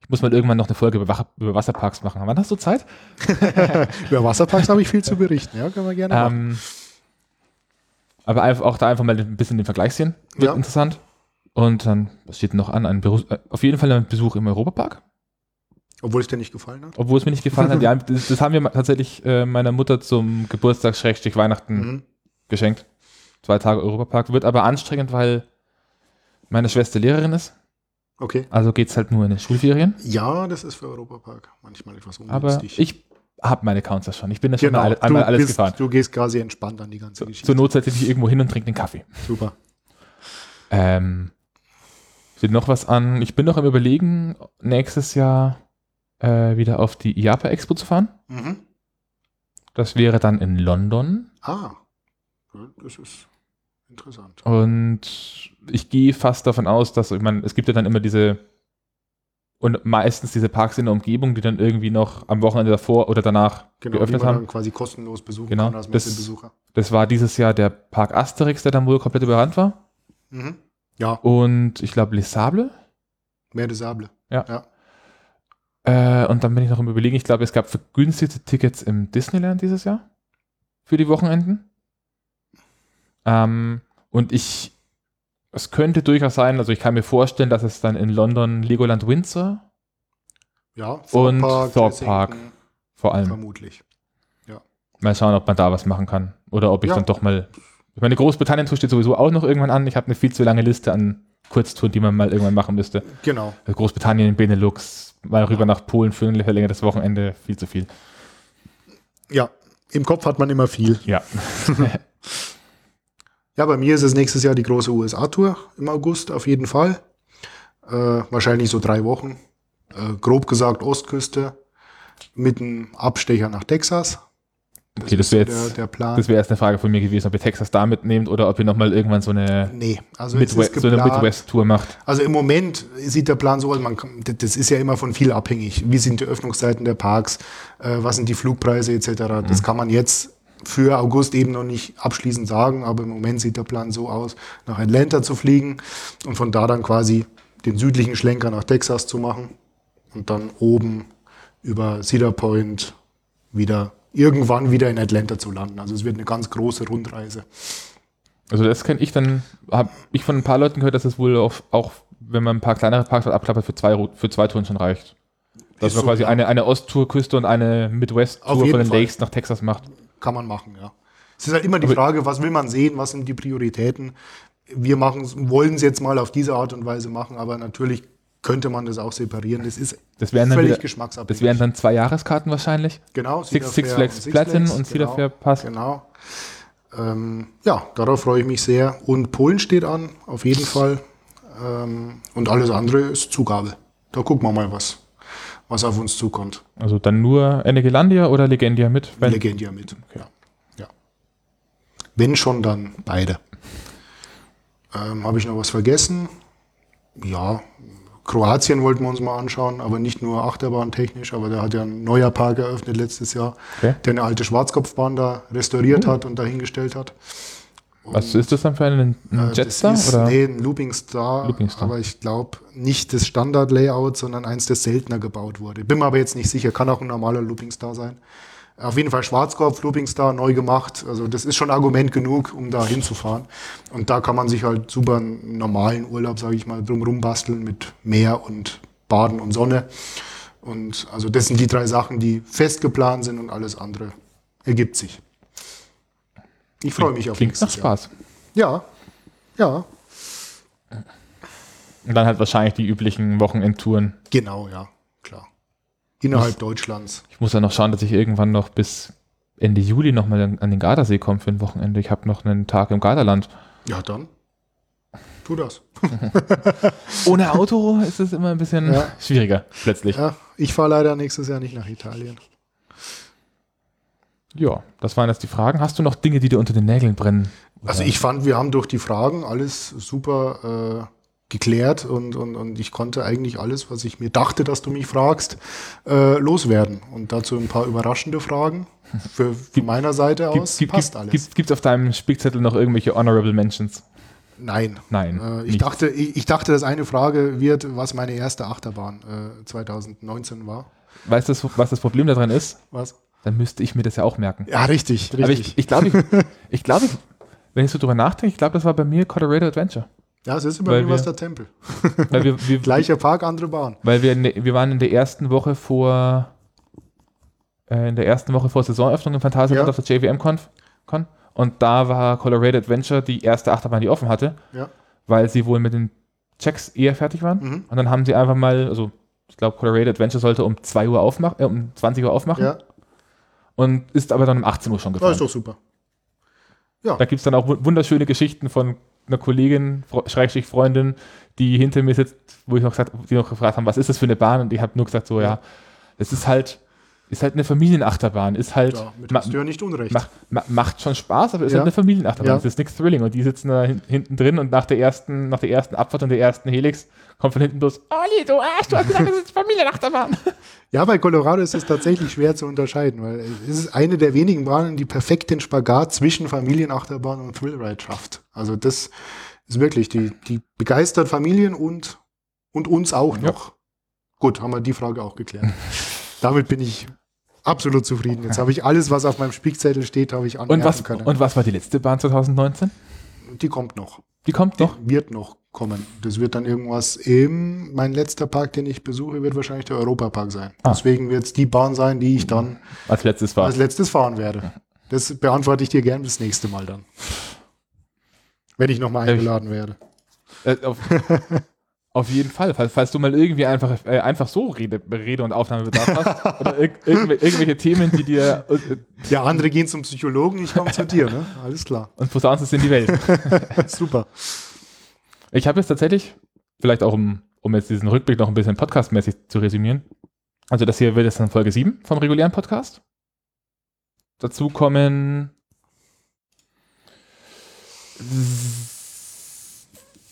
Ich muss mal irgendwann noch eine Folge über, über Wasserparks machen. Wann hast du Zeit? Über Wasserparks habe ich viel zu berichten. Ja, können wir gerne machen. Ähm, aber auch da einfach mal ein bisschen den Vergleich sehen. Wird Ja. interessant. Und dann, was steht noch an? Ein Beruf, äh, auf jeden Fall ein Besuch im Europapark. Obwohl es dir nicht gefallen hat. Obwohl es mir nicht gefallen hat. Ja, das, das haben wir tatsächlich äh, meiner Mutter zum Geburtstag, Schrägstrich Weihnachten Mhm. geschenkt. Zwei Tage Europapark. Wird aber anstrengend, weil meine Schwester Lehrerin ist. Okay. Also geht es halt nur in den Schulferien. Ja, das ist für Europapark manchmal etwas Aber ungünstig. ich habe meine Accounts ja schon. Ich bin schon genau, mal alle, einmal du, alles bist, gefahren. du gehst quasi entspannt an die ganze Zur Geschichte. Not setze ich mich irgendwo hin und trinke den Kaffee. Super. Ähm, steht noch was an? Ich bin noch am überlegen, nächstes Jahr äh, wieder auf die IAPA Expo zu fahren. Mhm. Das wäre dann in London. Ah, Ja, das ist interessant. Und ich gehe fast davon aus, dass, ich meine, es gibt ja dann immer diese und meistens diese Parks in der Umgebung, die dann irgendwie noch am Wochenende davor oder danach Genau, die geöffnet man haben. dann quasi kostenlos besuchen Genau, kann als das- Messebesucher. Das war dieses Jahr der Park Asterix, der dann wohl komplett überrannt war. Mhm. Ja, Und ich glaube Les Sables. Mer de Sable. Äh, und dann bin ich noch im Überlegen, ich glaube, es gab vergünstigte Tickets im Disneyland dieses Jahr für die Wochenenden. Ähm, und ich, es könnte durchaus sein, also ich kann mir vorstellen, dass es dann in London Legoland Windsor Ja, Und Thorpe Thorpe Park. Vor allem. Vermutlich. Mal schauen, ob man da was machen kann. Oder ob ich Ja. dann doch mal. Ich meine, Großbritannien-Tour steht sowieso auch noch irgendwann an. Ich habe eine viel zu lange Liste an Kurztouren, die man mal irgendwann machen müsste. Genau. Also Großbritannien, Benelux, mal rüber nach Polen für ein verlängertes Wochenende, viel zu viel. Ja, im Kopf hat man immer viel. Ja. Ja, bei mir ist es nächstes Jahr die große USA-Tour im August auf jeden Fall. Äh, wahrscheinlich so drei Wochen. Äh, grob gesagt Ostküste mit einem Abstecher nach Texas. Okay, das so wäre der, jetzt, der Plan. das wäre jetzt eine Frage von mir gewesen, ob ihr Texas da mitnehmt oder ob ihr nochmal irgendwann so eine, nee, also es Midwest, so eine Midwest-Tour macht. Also im Moment sieht der Plan so aus, man kann, das- ist ja immer von viel abhängig. Wie sind die Öffnungszeiten der Parks, äh, was sind die Flugpreise etc. Mhm. Das kann man jetzt für August eben noch nicht abschließend sagen, aber im Moment sieht der Plan so aus, nach Atlanta zu fliegen und von da dann quasi den südlichen Schlenker nach Texas zu machen und dann oben über Cedar Point wieder irgendwann wieder in Atlanta zu landen. Also es wird eine ganz große Rundreise. Also das kenne ich dann, habe ich von ein paar Leuten gehört, dass es wohl auch, auch, wenn man ein paar kleinere Parks abklappert, für zwei, für zwei Touren schon reicht. Dass man so, quasi eine, eine Osttour-Küste und eine Midwest-Tour von den Fall. Lakes nach Texas macht. Kann man machen, ja. Es ist halt immer die Frage, was will man sehen, was sind die Prioritäten. Wir machen, wollen es jetzt mal auf diese Art und Weise machen, aber natürlich könnte man das auch separieren. Das ist Das wären dann, völlig wieder, geschmacksabhängig. das wären dann zwei Jahreskarten wahrscheinlich. genau, Six, Six Flags und Platin Flags, und Cedar genau, Fair Pass. Genau. Ähm, ja, darauf freue ich mich sehr. Und Polen steht an, auf jeden Fall. Ähm, und alles andere ist Zugabe. Da gucken wir mal, was, was auf uns zukommt. Also dann nur Enegelandia oder Legendia mit? Legendia mit. Ja. ja. Wenn schon, dann beide. Ähm, Habe ich noch was vergessen? Ja, Kroatien wollten wir uns mal anschauen, aber nicht nur achterbahntechnisch, aber da hat ja ein neuer Park eröffnet letztes Jahr, Okay. der eine alte Schwarzkopfbahn da restauriert hat und dahingestellt hat. Was ist das dann für einen, ein Äh, Jetstar? Ist, Oder? nee, ein Looping Star, Looping Star. aber ich glaube nicht das Standard-Layout, sondern eins, das seltener gebaut wurde. Bin mir aber jetzt nicht sicher, kann auch ein normaler Looping Star sein. Auf jeden Fall Schwarzkopf, Looping-Star, neu gemacht. Also das ist schon Argument genug, um da hinzufahren. Und da kann man sich halt super einen normalen Urlaub, sage ich mal, drumrum basteln mit Meer und Baden und Sonne. Und also das sind die drei Sachen, die fest geplant sind und alles andere ergibt sich. Ich freue mich auf Klingt nach Spaß. Jahr. Ja, ja, Und dann halt wahrscheinlich die üblichen Wochenendtouren. genau, ja. Innerhalb Deutschlands. Ich muss ja noch schauen, dass ich irgendwann noch bis Ende Juli nochmal an an den Gardasee komme für ein Wochenende. Ich habe noch einen Tag im Gardaland. Ja, dann. Tu das. Ohne Auto ist es immer ein bisschen Ja. schwieriger, plötzlich. Ja, ich fahre leider nächstes Jahr nicht nach Italien. Ja, das waren jetzt die Fragen. Hast du noch Dinge, die dir unter den Nägeln brennen? Also ich fand, wir haben durch die Fragen alles super äh, geklärt und, und, und ich konnte eigentlich alles, was ich mir dachte, dass du mich fragst, äh, loswerden. Und dazu ein paar überraschende Fragen. Für, von meiner Seite aus passt alles. Gibt, gibt's auf deinem Spickzettel noch irgendwelche Honorable Mentions? Nein. Nein. Äh, ich, nicht. dachte, ich, ich dachte, dass eine Frage wird, was meine erste Achterbahn äh, 2019 war. Weißt du, was das Problem daran ist? Was? Dann müsste ich mir das ja auch merken. Ja, richtig. richtig. Aber ich, glaube, ich, ich glaube, ich, wenn ich so drüber nachdenke, ich glaube, das war bei mir Colorado Adventure. Ja, es ist bei weil was wir- der Tempel. Weil wir, wir, Gleicher Park, andere Bahn. weil wir, der- wir waren in der ersten Woche vor, äh, in der ersten Woche vor Saisonöffnung im Phantasialand Ja. auf der JVM-Con. Con, und da war Colorado Adventure die erste Achterbahn, die offen hatte, Ja. weil sie wohl mit den Checks eher fertig waren. Mhm. Und dann haben sie einfach mal, also ich glaube, Colorado Adventure sollte um 2 Uhr aufmachen, äh, um 20 Uhr aufmachen Ja, und ist aber dann um 18 Uhr schon das gefahren. ist doch super. Da gibt es dann auch wu- wunderschöne Geschichten von einer Kollegin, Schrägstrich Freundin, die hinter mir sitzt, wo ich noch gesagt, die noch gefragt haben, was ist das für eine Bahn? Und ich habe nur gesagt, so ja, es ist halt, ist halt eine Familienachterbahn, ist halt, Ja, mit ma, ja nicht unrecht. mach, ma, macht schon Spaß, aber ist Ja. halt eine Familienachterbahn. Ja. Es ist nichts Thrilling. Und die sitzen da hin, hinten drin und nach der ersten, nach der ersten Abfahrt und der ersten Helix kommt von hinten bloß, Olli, du Arsch, du hast gesagt, das ist Familienachterbahn. Ja, bei Colorado ist es tatsächlich schwer zu unterscheiden, weil es ist eine der wenigen Bahnen, die perfekt den Spagat zwischen Familienachterbahn und Thrillride schafft. Also das ist wirklich, die, die begeistert Familien und, und uns auch Ja. noch. Gut, haben wir die Frage auch geklärt. Damit bin ich absolut zufrieden. Jetzt habe ich alles, was auf meinem Spickzettel steht, habe ich Und was, können. und was war die letzte Bahn 2019? die kommt noch. Die kommt noch. Die wird noch kommen. Das wird dann irgendwas im, mein letzter Park, den ich besuche, wird wahrscheinlich der Europapark sein. Ah. Deswegen wird es die Bahn sein, die ich dann Als letztes als letztes fahren werde. Das beantworte ich dir gern das nächste Mal dann. Wenn ich nochmal ich- eingeladen werde. Äh, auf, auf jeden Fall. Falls, falls du mal irgendwie einfach, äh, einfach so Rede, Rede und Aufnahmebedarf hast oder irg irgendw irgendwelche Themen, die dir äh, Ja, andere gehen zum Psychologen, ich komme zu dir, ne? Alles klar. und posaunst es in die Welt. Super. Ich habe jetzt tatsächlich, vielleicht auch um, um jetzt diesen Rückblick noch ein bisschen podcastmäßig zu resümieren. Also das hier wird jetzt dann Folge 7 vom regulären Podcast. Dazu kommen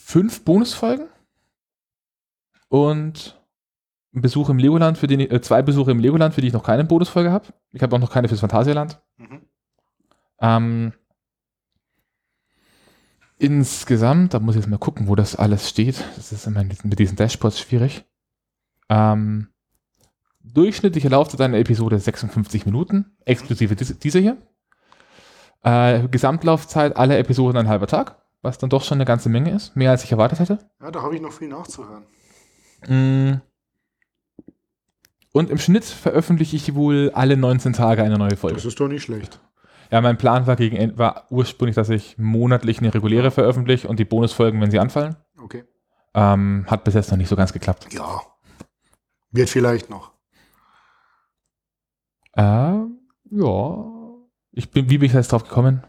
fünf Bonusfolgen und ein Besuch im Legoland, für den ich, äh, zwei Besuche im Legoland, für die ich noch keine Bonusfolge habe. Ich habe auch noch keine fürs Phantasialand. Mhm. Ähm, insgesamt, da muss ich jetzt mal gucken, wo das alles steht. Das ist immer mit diesen- Dashboards schwierig. Ähm, durchschnittliche Laufzeit einer Episode 56 Minuten, exklusive dis- dieser hier. Äh, Gesamtlaufzeit aller Episoden ein halber Tag, was dann doch schon eine ganze Menge ist. Mehr als ich erwartet hätte. Ja, da habe ich noch viel nachzuhören. Mm. Und im Schnitt veröffentliche ich wohl alle 19 Tage eine neue Folge. Das ist doch nicht schlecht. Ja, mein Plan war, gegen, war ursprünglich, dass ich monatlich eine reguläre veröffentliche und die Bonusfolgen, wenn sie anfallen. Okay. Ähm, hat bis jetzt noch nicht so ganz geklappt. Ja. Wird vielleicht noch. Äh, ja. Ich bin, wie bin ich jetzt drauf gekommen?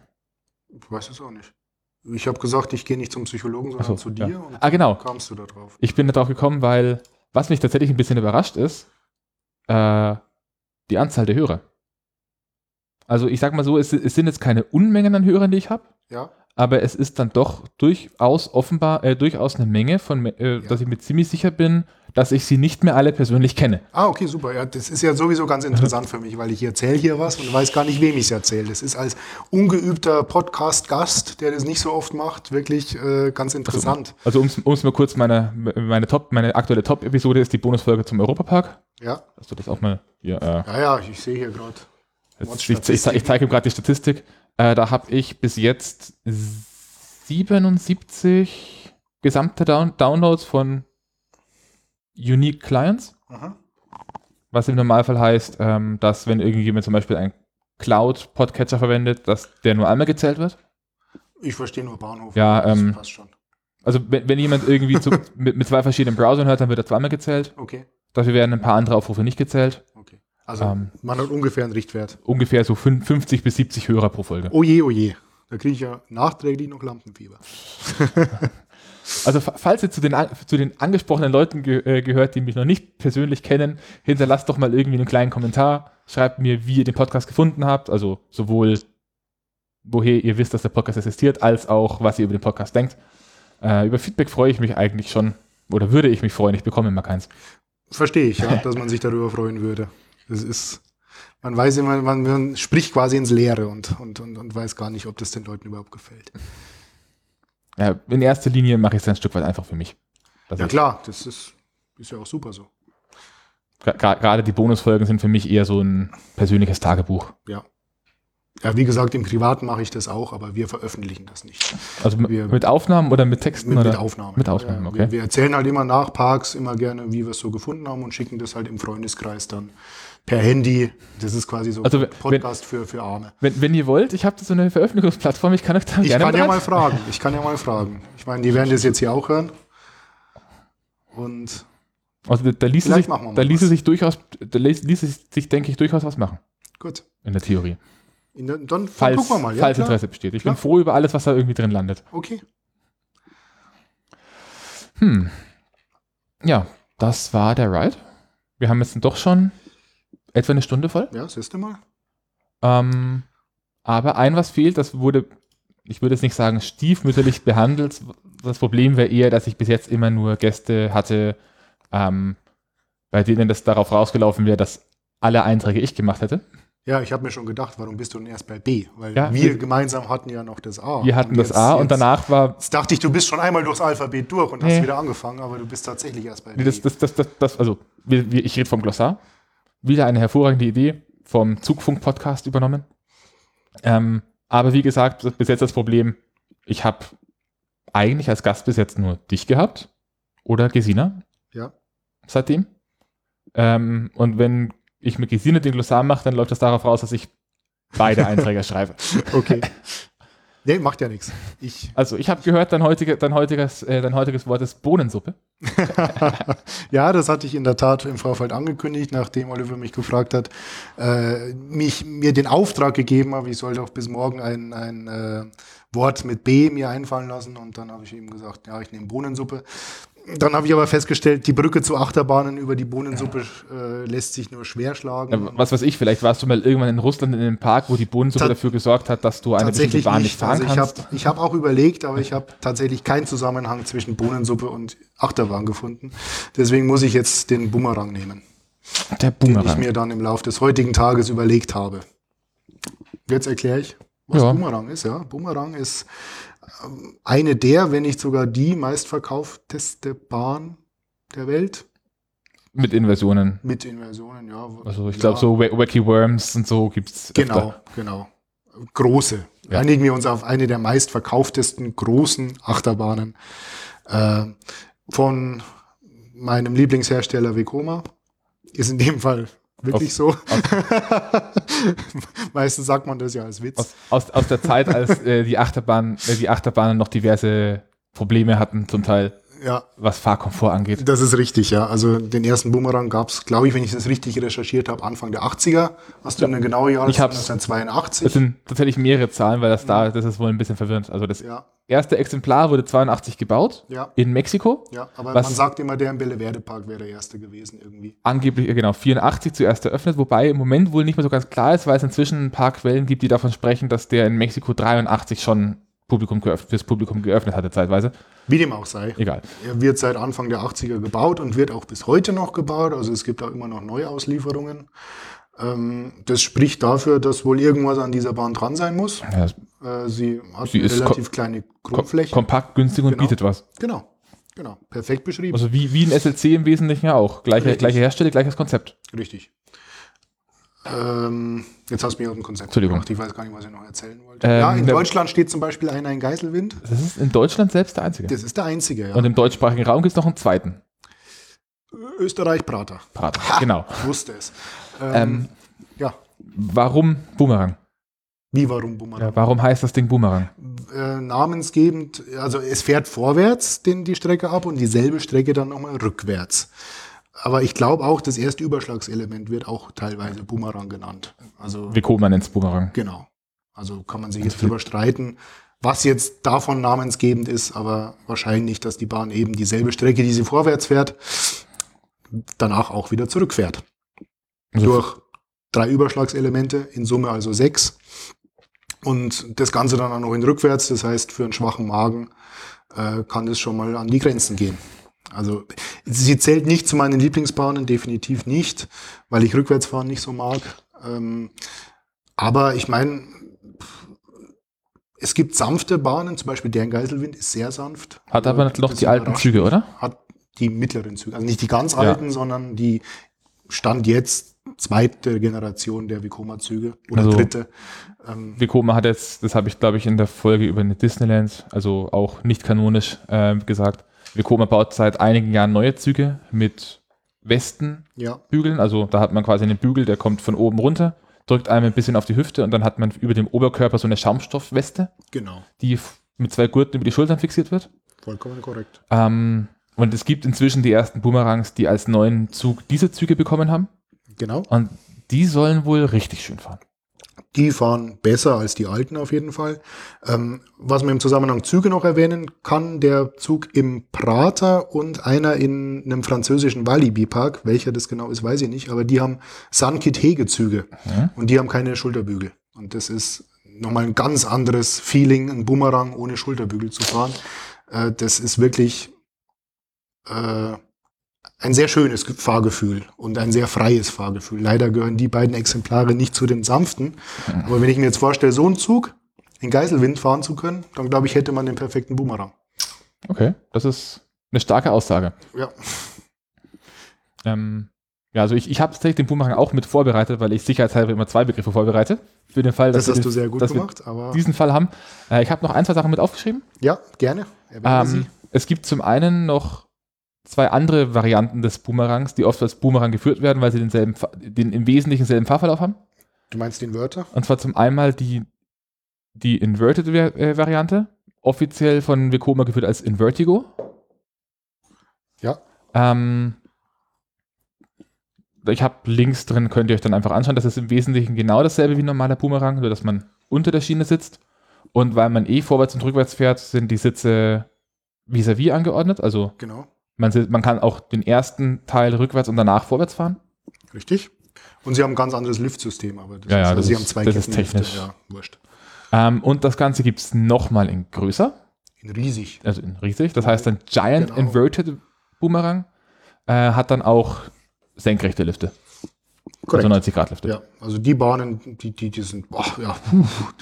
Ich weiß es auch nicht. Ich habe gesagt, ich gehe nicht zum Psychologen, sondern so, zu dir. ja. Ah, genau. kamst du da drauf. Ich bin da drauf gekommen, weil was mich tatsächlich ein bisschen überrascht ist, äh, die Anzahl der Hörer. Also ich sag mal so, es, es sind jetzt keine Unmengen an Hörern, die ich habe, Ja. Aber es ist dann doch durchaus offenbar, äh, durchaus eine Menge, von, äh, dass ich mir ziemlich sicher bin, dass ich sie nicht mehr alle persönlich kenne. Ah, okay, super. Ja, das ist ja sowieso ganz interessant für mich, weil ich erzähle hier was und weiß gar nicht, wem ich es erzähle. Das ist als ungeübter Podcast-Gast, der das nicht so oft macht, wirklich äh, ganz interessant. Also um es mal kurz, meine, meine, Top, meine aktuelle Top-Episode ist die Bonusfolge zum Europapark. Ja, Dass du das auch mal hier, äh, ja, ja ich sehe hier gerade ich, ich, ich zeige ihm gerade die Statistik. Äh, da habe ich bis jetzt 77 gesamte Down Downloads von Unique Clients. Aha. Was im Normalfall heißt, ähm, dass wenn irgendjemand zum Beispiel einen Cloud-Podcatcher verwendet, dass der nur einmal gezählt wird. Ich verstehe nur Bahnhof. Ja, ähm, passt schon. Also wenn, wenn jemand irgendwie zu, mit, mit zwei verschiedenen Browsern hört, dann wird er zweimal gezählt. Okay, Dafür werden ein paar andere Aufrufe nicht gezählt. Also Ähm. man hat ungefähr einen Richtwert. Ungefähr so fün- 50 bis 70 Hörer pro Folge. Oh je, oh je. Da kriege ich ja nachträglich noch Lampenfieber. Also fa- falls ihr zu den, zu den angesprochenen Leuten ge äh, gehört, die mich noch nicht persönlich kennen, hinterlasst doch mal irgendwie einen kleinen Kommentar. Schreibt mir, wie ihr den Podcast gefunden habt. Also sowohl woher ihr wisst, dass der Podcast existiert, als auch was ihr über den Podcast denkt. Äh, über Feedback freue ich mich eigentlich schon. Oder würde ich mich freuen. Ich bekomme immer keins. Verstehe ich, ja, dass man sich darüber freuen würde. Das ist, man weiß immer, man, man spricht quasi ins Leere und, und, und, und weiß gar nicht, ob das den Leuten überhaupt gefällt. Ja, in erster Linie mache ich es ein Stück weit einfach für mich. Dass Ja klar, das ist, ist ja auch super so. Gerade die Bonusfolgen sind für mich eher so ein persönliches Tagebuch. Ja. Ja, wie gesagt, im Privaten mache ich das auch, aber wir veröffentlichen das nicht. Also Wir- mit Aufnahmen oder mit Texten? Mit, oder? mit Aufnahmen. Mit Aufnahmen, Ja, okay. wir, wir erzählen halt immer nach Parks immer gerne, wie wir es so gefunden haben und schicken das halt im Freundeskreis dann per Handy. Das ist quasi so Also ein wenn- Podcast für, für Arme. Wenn, wenn ihr wollt, ich habe so eine Veröffentlichungsplattform, ich kann euch da Ich gerne kann ja mal fragen. Ich kann ja mal fragen. Ich meine, die werden das jetzt hier auch hören. Und Also da, da ließe sich, da ließe sich durchaus, da ließ- ließe sich, denke ich, durchaus was machen. gut. In der Theorie. In der, dann, dann Falls, gucken wir mal. Ja, falls klar. Interesse besteht. Ich Klar. bin froh über alles, was da irgendwie drin landet. Okay. Hm. Ja, das war der Ride. Wir haben jetzt doch schon etwa eine Stunde voll. Ja, siehst du mal. Ähm, aber ein was fehlt, das wurde, ich würde jetzt nicht sagen stiefmütterlich behandelt. Das Problem wäre eher, dass ich bis jetzt immer nur Gäste hatte, ähm, bei denen das darauf rausgelaufen wäre, dass alle Einträge ich gemacht hätte. Ja, ich habe mir schon gedacht, warum bist du denn erst bei B? Weil Ja, wir wir- gemeinsam hatten ja noch das A. Wir hatten das jetzt- A und jetzt- danach war Jetzt dachte ich, du bist schon einmal durchs Alphabet durch und hast Nee. wieder angefangen, aber du bist tatsächlich erst bei B. das, das, das, das, also, ich rede vom Glossar. Wieder eine hervorragende Idee vom Zugfunk-Podcast übernommen. Ähm, aber wie gesagt, bis jetzt das Problem, ich habe eigentlich als Gast bis jetzt nur dich gehabt oder Gesina ja. seitdem. Ähm, und wenn ich mit Gesine den Glossar mache, dann läuft das darauf raus, dass ich beide Einträge schreibe. Okay. Nee, macht ja nichts. Ich, Also ich habe gehört, dein, heutige, dein, heutiges, äh, dein heutiges Wort ist Bohnensuppe. ja, das hatte ich in der Tat im Vorfeld angekündigt, nachdem Oliver mich gefragt hat, äh, mich, mir den Auftrag gegeben habe, ich soll doch bis morgen ein, ein äh, Wort mit B mir einfallen lassen. Und dann habe ich ihm gesagt, ja, ich nehme Bohnensuppe. Dann habe ich aber festgestellt, die Brücke zu Achterbahnen über die Bohnensuppe äh, lässt sich nur schwer schlagen. Ja, was weiß ich, vielleicht warst du mal irgendwann in Russland in einem Park, wo die Bohnensuppe Ta- dafür gesorgt hat, dass du eine bestimmte Bahn nicht nicht. fahren Also ich kannst. habe ich hab auch überlegt, aber ich habe tatsächlich keinen Zusammenhang zwischen Bohnensuppe und Achterbahn gefunden. Deswegen muss ich jetzt den Bumerang nehmen, Der den ich mir dann im Laufe des heutigen Tages überlegt habe. Jetzt erkläre ich, was Ja. Bumerang ist. Ja, Bumerang ist eine der, wenn nicht sogar die meistverkaufteste Bahn der Welt Mit Inversionen. mit Inversionen. Ja, Also ich ja. glaube, so Wa- Wacky Worms und so gibt es. Genau, genau. Große. Ja. Einigen wir uns auf eine der meistverkauftesten großen Achterbahnen äh, von meinem Lieblingshersteller Vekoma. Ist in dem Fall wirklich so. Meistens sagt man das ja als Witz. Aus, aus, aus der Zeit, als äh, die, Achterbahn, äh, die Achterbahnen noch diverse Probleme hatten, zum Teil, ja, was Fahrkomfort angeht. das ist richtig, ja. Also den ersten Boomerang gab es, glaube ich, wenn ich das richtig recherchiert habe, Anfang der 80er. Hast du eine genaue Ich Jahreszahl? hab's. 1982. Das sind tatsächlich mehrere Zahlen, weil das da, das ist wohl ein bisschen verwirrend. Also das ja, erste Exemplar wurde 82 gebaut ja, in Mexiko. ja. Aber Was- man sagt immer, der im Belleverde-Park wäre der erste gewesen irgendwie. Angeblich, genau, 84 zuerst eröffnet, wobei im Moment wohl nicht mehr so ganz klar ist, weil es inzwischen ein paar Quellen gibt, die davon sprechen, dass der in Mexiko 83 schon Publikum geöffnet, fürs Publikum geöffnet hatte, zeitweise. Wie dem auch sei. Egal. Er wird seit Anfang der 80er gebaut und wird auch bis heute noch gebaut. Also es gibt auch immer noch Neuauslieferungen. Ähm, das spricht dafür, dass wohl irgendwas an dieser Bahn dran sein muss. Ja, Äh, sie hat Sie eine ist relativ kleine Grundfläche. kompakt, günstig und Genau. bietet was. genau, genau. Perfekt beschrieben. Also wie, wie ein SLC im Wesentlichen ja auch. Gleiche, Richtig. gleiche Hersteller, gleiches Konzept. Richtig. Ähm, jetzt hast du mich aus dem Konzept Entschuldigung. gebracht. Ich weiß gar nicht, was ich noch erzählen wollte. Ähm, ja, in Deutschland steht zum Beispiel einer in Geiselwind. Das ist in Deutschland selbst der einzige. Das ist der einzige, ja. Und im deutschsprachigen Raum gibt es noch einen zweiten Österreich Prater. Prater. Genau. Ich wusste es. Ähm, Ähm, ja, warum Boomerang? wie warum Bumerang? Ja, warum heißt das Ding Boomerang? Äh, namensgebend, also es fährt vorwärts den, die Strecke ab und dieselbe Strecke dann nochmal rückwärts. Aber ich glaube auch, das erste Überschlagselement wird auch teilweise Boomerang genannt. Also Vekoma nennt es Boomerang. Genau. Also kann man sich jetzt drüber streiten, was jetzt davon namensgebend ist, aber wahrscheinlich, dass die Bahn eben dieselbe Strecke, die sie vorwärts fährt, danach auch wieder zurückfährt. Also Durch drei Überschlagselemente, in Summe also sechs. Und das Ganze dann auch noch in rückwärts, das heißt, für einen schwachen Magen äh, kann das schon mal an die Grenzen gehen. Also sie zählt nicht zu meinen Lieblingsbahnen, definitiv nicht, weil ich Rückwärtsfahren nicht so mag. Ähm, aber ich meine, es gibt sanfte Bahnen, zum Beispiel der in Geiselwind ist sehr sanft. Hat Also, aber noch die alten Züge, oder? Hat die mittleren Züge, also nicht die ganz Ja. alten, sondern die Stand jetzt zweite Generation der Vekoma-Züge oder Also- dritte. Ähm, Vekoma hat jetzt, das habe ich glaube ich in der Folge über eine Disneyland, also auch nicht kanonisch äh, gesagt, Vekoma baut seit einigen Jahren neue Züge mit Westenbügeln. ja, Also da hat man quasi einen Bügel, der kommt von oben runter, drückt einem ein bisschen auf die Hüfte und dann hat man über dem Oberkörper so eine Schaumstoffweste, genau. die mit zwei Gurten über die Schultern fixiert wird. Vollkommen korrekt. Ähm, und es gibt inzwischen die ersten Boomerangs, die als neuen Zug diese Züge bekommen haben. Genau. Und die sollen wohl richtig schön fahren. Die fahren besser als die alten auf jeden Fall. Ähm, was man im Zusammenhang Züge noch erwähnen kann, der Zug im Prater und einer in einem französischen Walibi-Park, welcher das genau ist, weiß ich nicht, aber die haben Sankit-Hege-Züge Ja. und die haben keine Schulterbügel. Und das ist nochmal ein ganz anderes Feeling, ein Boomerang ohne Schulterbügel zu fahren. Äh, das ist wirklich äh, ein sehr schönes Ge- Fahrgefühl und ein sehr freies Fahrgefühl. Leider gehören die beiden Exemplare nicht zu den sanften. Aber wenn ich mir jetzt vorstelle, so einen Zug in Geiselwind fahren zu können, dann glaube ich, hätte man den perfekten Boomerang. Okay, das ist eine starke Aussage. Ja, Ähm, ja, also ich, ich habe tatsächlich den Boomerang auch mit vorbereitet, weil ich sicherheitshalber immer zwei Begriffe vorbereite. Für den Fall, dass das wir hast du sehr gut wir gemacht. Aber diesen Fall haben. Äh, ich habe noch ein, zwei Sachen mit aufgeschrieben. ja, gerne. Ähm, es gibt zum einen noch zwei andere Varianten des Boomerangs, die oft als Boomerang geführt werden, weil sie denselben, den im Wesentlichen selben Fahrverlauf haben. Du meinst den Wörter? Und zwar zum einmal die, die Inverted-Variante, offiziell von Vekoma geführt als Invertigo. Ja. Ähm, ich habe Links drin, könnt ihr euch dann einfach anschauen. Das ist im Wesentlichen genau dasselbe wie ein normaler Boomerang, nur dass man unter der Schiene sitzt. Und weil man eh vorwärts und rückwärts fährt, sind die Sitze vis-à-vis angeordnet. Also Genau. Man, man kann auch den ersten Teil rückwärts und danach vorwärts fahren. Richtig. Und sie haben ein ganz anderes Liftsystem, aber das Ja, ja, ist, also das sie ist- haben zwei das ist technisch. Ja, wurscht. Ähm, und das Ganze gibt es nochmal in größer, In riesig. also in riesig. Das heißt ein Giant Genau. Inverted Boomerang. Äh, hat dann auch senkrechte Lifte, Korrekt. also 90 Grad Lifte. Ja, also die Bahnen, die, die, die sind, boah, ja,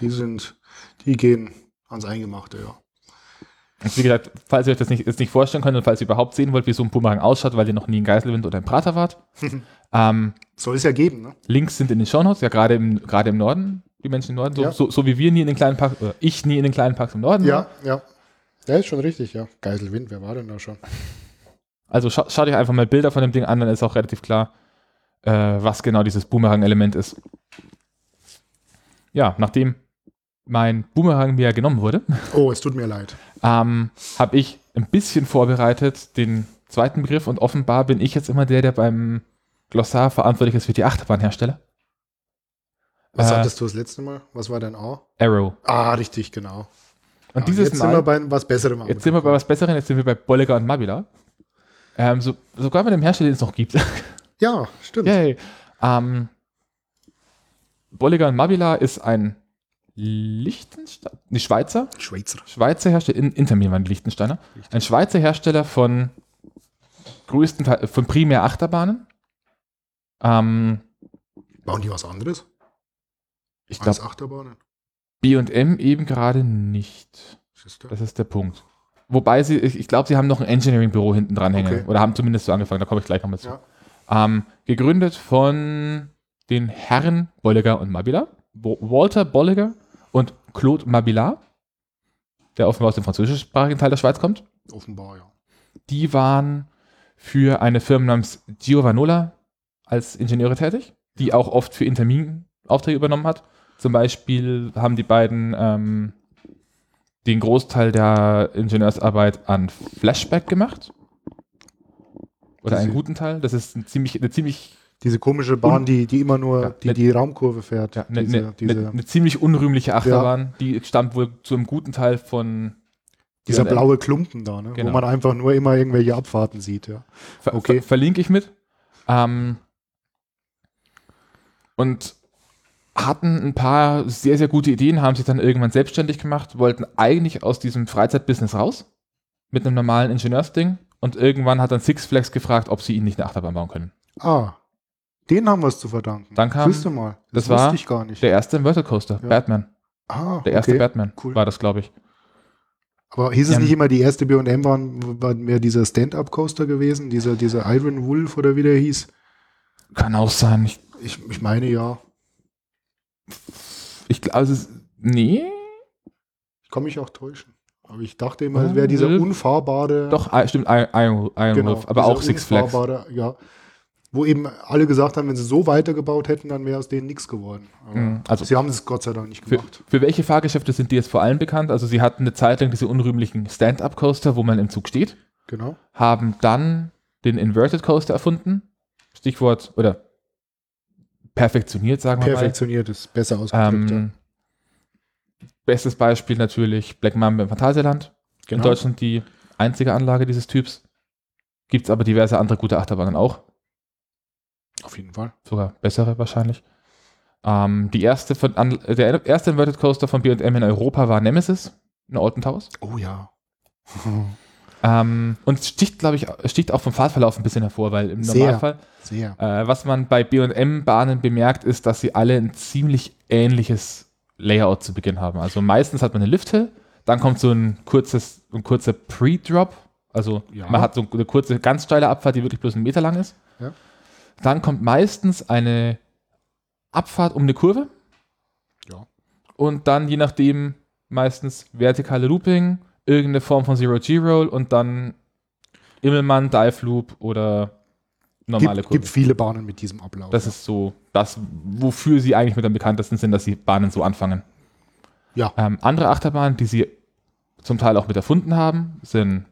die sind, die gehen ans Eingemachte, ja. Und wie gesagt, falls ihr euch das nicht, jetzt nicht vorstellen könnt und falls ihr überhaupt sehen wollt, wie so ein Boomerang ausschaut, weil ihr noch nie in Geiselwind oder in Prater wart, ähm, Soll es ja geben, ne? Links sind in den Shownotes, ja gerade im, gerade im Norden, die Menschen im Norden, so, Ja. so, so wie wir nie in den kleinen Parks, oder ich nie in den kleinen Parks im Norden Ja, war. ja. Ja, ist schon richtig, ja. Geiselwind, wer war denn da schon? Also scha schaut euch einfach mal Bilder von dem Ding an, dann ist auch relativ klar, äh, was genau dieses Boomerang-Element ist. Ja, nachdem mein Boomerang mir genommen wurde, Oh, es tut mir leid. Ähm, habe ich ein bisschen vorbereitet den zweiten Begriff und offenbar bin ich jetzt immer der, der beim Glossar verantwortlich ist für die Achterbahnhersteller. Was Äh, hattest du das letzte Mal? Was war dein A? Arrow. Ah, richtig, genau. Und Ja, dieses jetzt Mal, sind wir bei was Besserem jetzt sind wir bei was Besserem, jetzt sind wir bei Bolliger und Mabila. Ähm, so, sogar bei dem Hersteller, den es noch gibt. Ja, stimmt. Yay. Ähm, Bolliger und Mabila ist ein Liechtenstein, die Schweizer, Schweizer. Schweizer Hersteller, in, hinter mir waren Liechtensteiner, ein Schweizer Hersteller von größtenteils, von primär Achterbahnen. Ähm, Bauen die was anderes? ich glaube, Achterbahnen? B&M eben gerade nicht. Das ist der Punkt. Wobei sie, ich, ich glaube, sie haben noch ein Engineering-Büro hinten dran hängen. Okay. Oder haben zumindest so angefangen, da komme ich gleich nochmal zu. Ja. Ähm, gegründet von den Herren Bolliger und Mabilla, Bo- Walter Bolliger und Claude Mabillard, der offenbar aus dem französischsprachigen Teil der Schweiz kommt. Offenbar, ja. Die waren für eine Firma namens Giovanola als Ingenieure tätig, die auch oft für Intermin Aufträge übernommen hat. Zum Beispiel haben die beiden ähm, den Großteil der Ingenieursarbeit an Flashback gemacht. Oder einen guten Teil. Das ist ein ziemlich, eine ziemlich, Diese komische Bahn, die, die immer nur Ja, die, ne- die Raumkurve fährt. ja, eine, diese, eine, diese, eine, eine ziemlich unrühmliche Achterbahn. Die stammt wohl zu einem guten Teil von dieser blaue Klumpen da, ne? Genau. wo man einfach nur immer irgendwelche Abfahrten sieht. Ja. Ver Okay. ver verlinke ich mit. Ähm, und hatten ein paar sehr, sehr gute Ideen, haben sich dann irgendwann selbstständig gemacht, wollten eigentlich aus diesem Freizeitbusiness raus mit einem normalen Ingenieursding und irgendwann hat dann Six Flags gefragt, ob sie ihnen nicht eine Achterbahn bauen können. Ah, den haben wir es zu verdanken. Dann kam- Siehst du mal, das wusste war ich gar nicht. Der erste Inverted Coaster, Ja. Batman. ah, Der erste okay. Batman cool. war das, glaube ich. Aber hieß es Ähm, nicht immer, die erste B&M war, war mehr dieser Stand-Up-Coaster gewesen, dieser, dieser Iron Wolf oder wie der hieß? Kann auch sein. Ich, Ich, ich meine ja. ich glaube, es ist. Nee. Ich kann mich auch täuschen. Aber ich dachte immer, es wäre dieser unfahrbare. Doch, I- stimmt, Iron, Iron, genau, Wolf, aber auch Six Flags. Ja. Wo eben alle gesagt haben, wenn sie so weitergebaut hätten, dann wäre aus denen nichts geworden. Aber Mhm, also- sie haben es Gott sei Dank nicht Für, gemacht. für welche Fahrgeschäfte sind die jetzt vor allem bekannt? Also sie hatten eine Zeit lang diese unrühmlichen Stand-Up-Coaster, wo man im Zug steht, Genau. haben dann den Inverted Coaster erfunden. Stichwort, oder perfektioniert, sagen wir Perfektioniert ist besser mal. ausgedrückt. Ähm, bestes Beispiel natürlich Black Mamba im Phantasialand. Genau. In Deutschland die einzige Anlage dieses Typs. Gibt es aber diverse andere gute Achterbahnen auch. Auf jeden Fall. sogar bessere wahrscheinlich. Ähm, die erste von, der erste Inverted Coaster von B&M in Europa war Nemesis in Alton Towers. Oh ja. Ähm, und sticht, glaube ich, sticht auch vom Fahrtverlauf ein bisschen hervor, weil im Sehr. Normalfall, Sehr. äh, was man bei B&M-Bahnen bemerkt, ist, dass sie alle ein ziemlich ähnliches Layout zu Beginn haben. Also meistens hat man eine Lifthill, dann kommt so ein kurzes, ein kurzer Pre-Drop, also Ja. man hat so eine kurze, ganz steile Abfahrt, die wirklich bloß einen Meter lang ist. Ja. Dann kommt meistens eine Abfahrt um eine Kurve. Ja. Und dann, je nachdem, meistens vertikale Looping, irgendeine Form von Zero-G-Roll und dann Immelmann, Dive Loop oder normale Gibt, Kurve. gibt viele Bahnen mit diesem Ablauf. das ja. ist so das, wofür sie eigentlich mit am bekanntesten sind, dass die Bahnen so anfangen. Ja. Ähm, andere Achterbahnen, die sie zum Teil auch mit erfunden haben, sind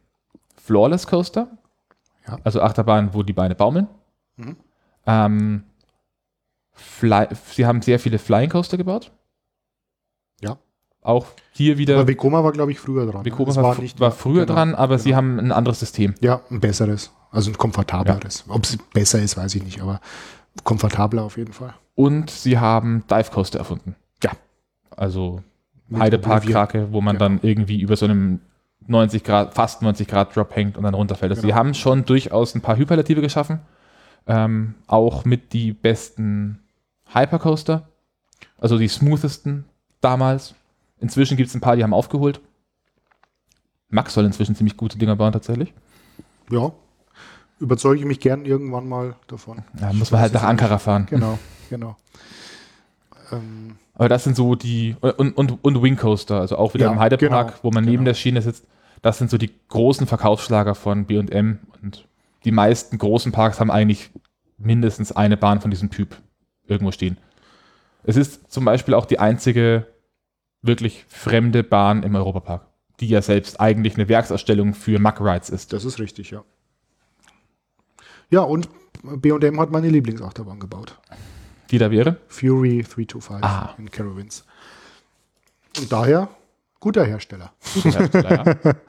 Flawless Coaster. Ja. Also Achterbahnen, wo die Beine baumeln. Mhm. Ähm, Fly, sie haben sehr viele Flying Coaster gebaut. Ja. Auch hier wieder. Aber Vekoma war, glaube ich, früher dran. Vekoma Das war, war, früher genau, dran, aber sie genau. haben ein anderes System. Ja, ein besseres. Also ein komfortableres. Ob es besser ist, weiß ich nicht, aber komfortabler auf jeden Fall. Und sie haben Dive Coaster erfunden. Ja. Also Heidepark-Krake, wo man Genau. dann irgendwie über so einem 90 Grad, fast 90 Grad Drop hängt und dann runterfällt. Also Genau. sie haben schon durchaus ein paar Hyperlative geschaffen. Ähm, auch mit die besten Hypercoaster. Also die smoothesten damals. Inzwischen gibt es ein paar, die haben aufgeholt. Max soll inzwischen ziemlich gute Dinger bauen, tatsächlich. Ja. Überzeuge ich mich gern irgendwann mal davon. Da muss man halt nach Ankara fahren. Genau, genau. Ähm, Aber das sind so die, und, und, und Wing Coaster, also auch wieder Ja, im Heidepark, genau, wo man neben genau. der Schiene sitzt. Das sind so die großen Verkaufsschlager von B&M und die meisten großen Parks haben eigentlich mindestens eine Bahn von diesem Typ irgendwo stehen. Es ist zum Beispiel auch die einzige wirklich fremde Bahn im Europapark, die ja selbst eigentlich eine Werksausstellung für Muck Rides ist. das ist richtig, ja. Ja, und B&M hat meine Lieblingsachterbahn gebaut. Die da wäre. Fury 325 Ah. in Carowinds. Und daher guter Hersteller. Guter Hersteller, ja.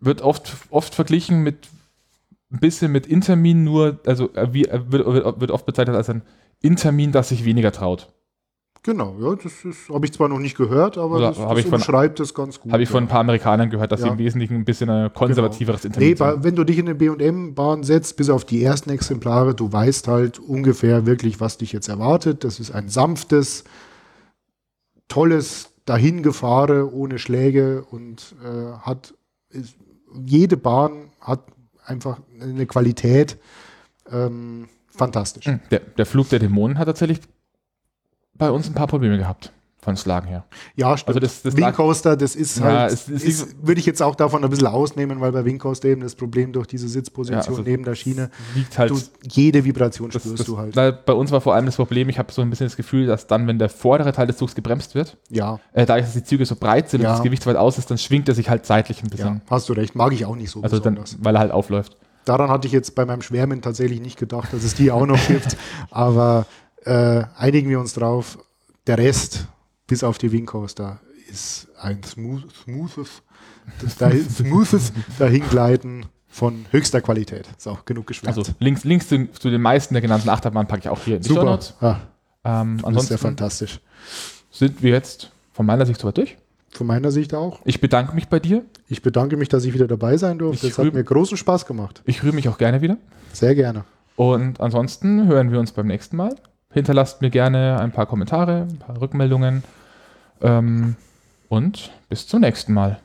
Wird oft, oft verglichen mit ein bisschen mit Intermin, nur, also äh, wie, äh, wird, wird, oft bezeichnet als ein Intermin, das sich weniger traut. Genau, ja, das habe ich zwar noch nicht gehört, aber Oder das, das ich umschreibt es ganz gut. Habe ich von ein ja. paar Amerikanern gehört, dass sie Ja. im Wesentlichen ein bisschen ein konservativeres Nee, Intermin bei, sind. wenn du dich in eine B&M-Bahn setzt, bis auf die ersten Exemplare, du weißt halt ungefähr wirklich, was dich jetzt erwartet. Das ist ein sanftes, tolles Dahingefahre ohne Schläge und äh, hat ist, jede Bahn hat einfach eine Qualität, ähm, fantastisch. Der, der Flug der Dämonen hat tatsächlich bei uns ein paar Probleme gehabt. Von Slagen her. Ja, stimmt. Also das- das Wing Coaster, das ist Ja, halt, es- es ist, würde ich jetzt auch davon ein bisschen ausnehmen, weil bei Wing Coaster eben das Problem durch diese Sitzposition Ja, also neben der Schiene, Liegt halt. du, jede Vibration das, spürst das, du halt. da, bei uns war vor allem das Problem, ich habe so ein bisschen das Gefühl, dass dann, wenn der vordere Teil des Zugs gebremst wird, Ja, äh, dadurch, dass die Züge so breit sind Ja. und das Gewicht so weit aus ist, dann schwingt er sich halt seitlich ein ja, bisschen. hast du recht. Mag ich auch nicht so also dann, weil er halt aufläuft. Daran hatte ich jetzt bei meinem Schwärmen tatsächlich nicht gedacht, dass es die auch noch gibt. Aber äh, einigen wir uns drauf. Der Rest, bis auf die Wing Coaster, ist ein smooth, smoothes, das da, smoothes Dahingleiten von höchster Qualität. So, genug geschwärmt. Also Links, Links zu, zu den meisten der genannten Achterbahnen packe ich auch hier in die Super. Ah, Ähm, das ist ja fantastisch. sind wir jetzt von meiner Sicht soweit durch. Von meiner Sicht auch. Ich bedanke mich bei dir. Ich bedanke mich, dass ich wieder dabei sein durfte. Ich Es hat mir großen Spaß gemacht. Ich rühre mich auch gerne wieder. Sehr gerne. Und ansonsten hören wir uns beim nächsten Mal. Hinterlasst mir gerne ein paar Kommentare, ein paar Rückmeldungen. Ähm, und bis zum nächsten Mal.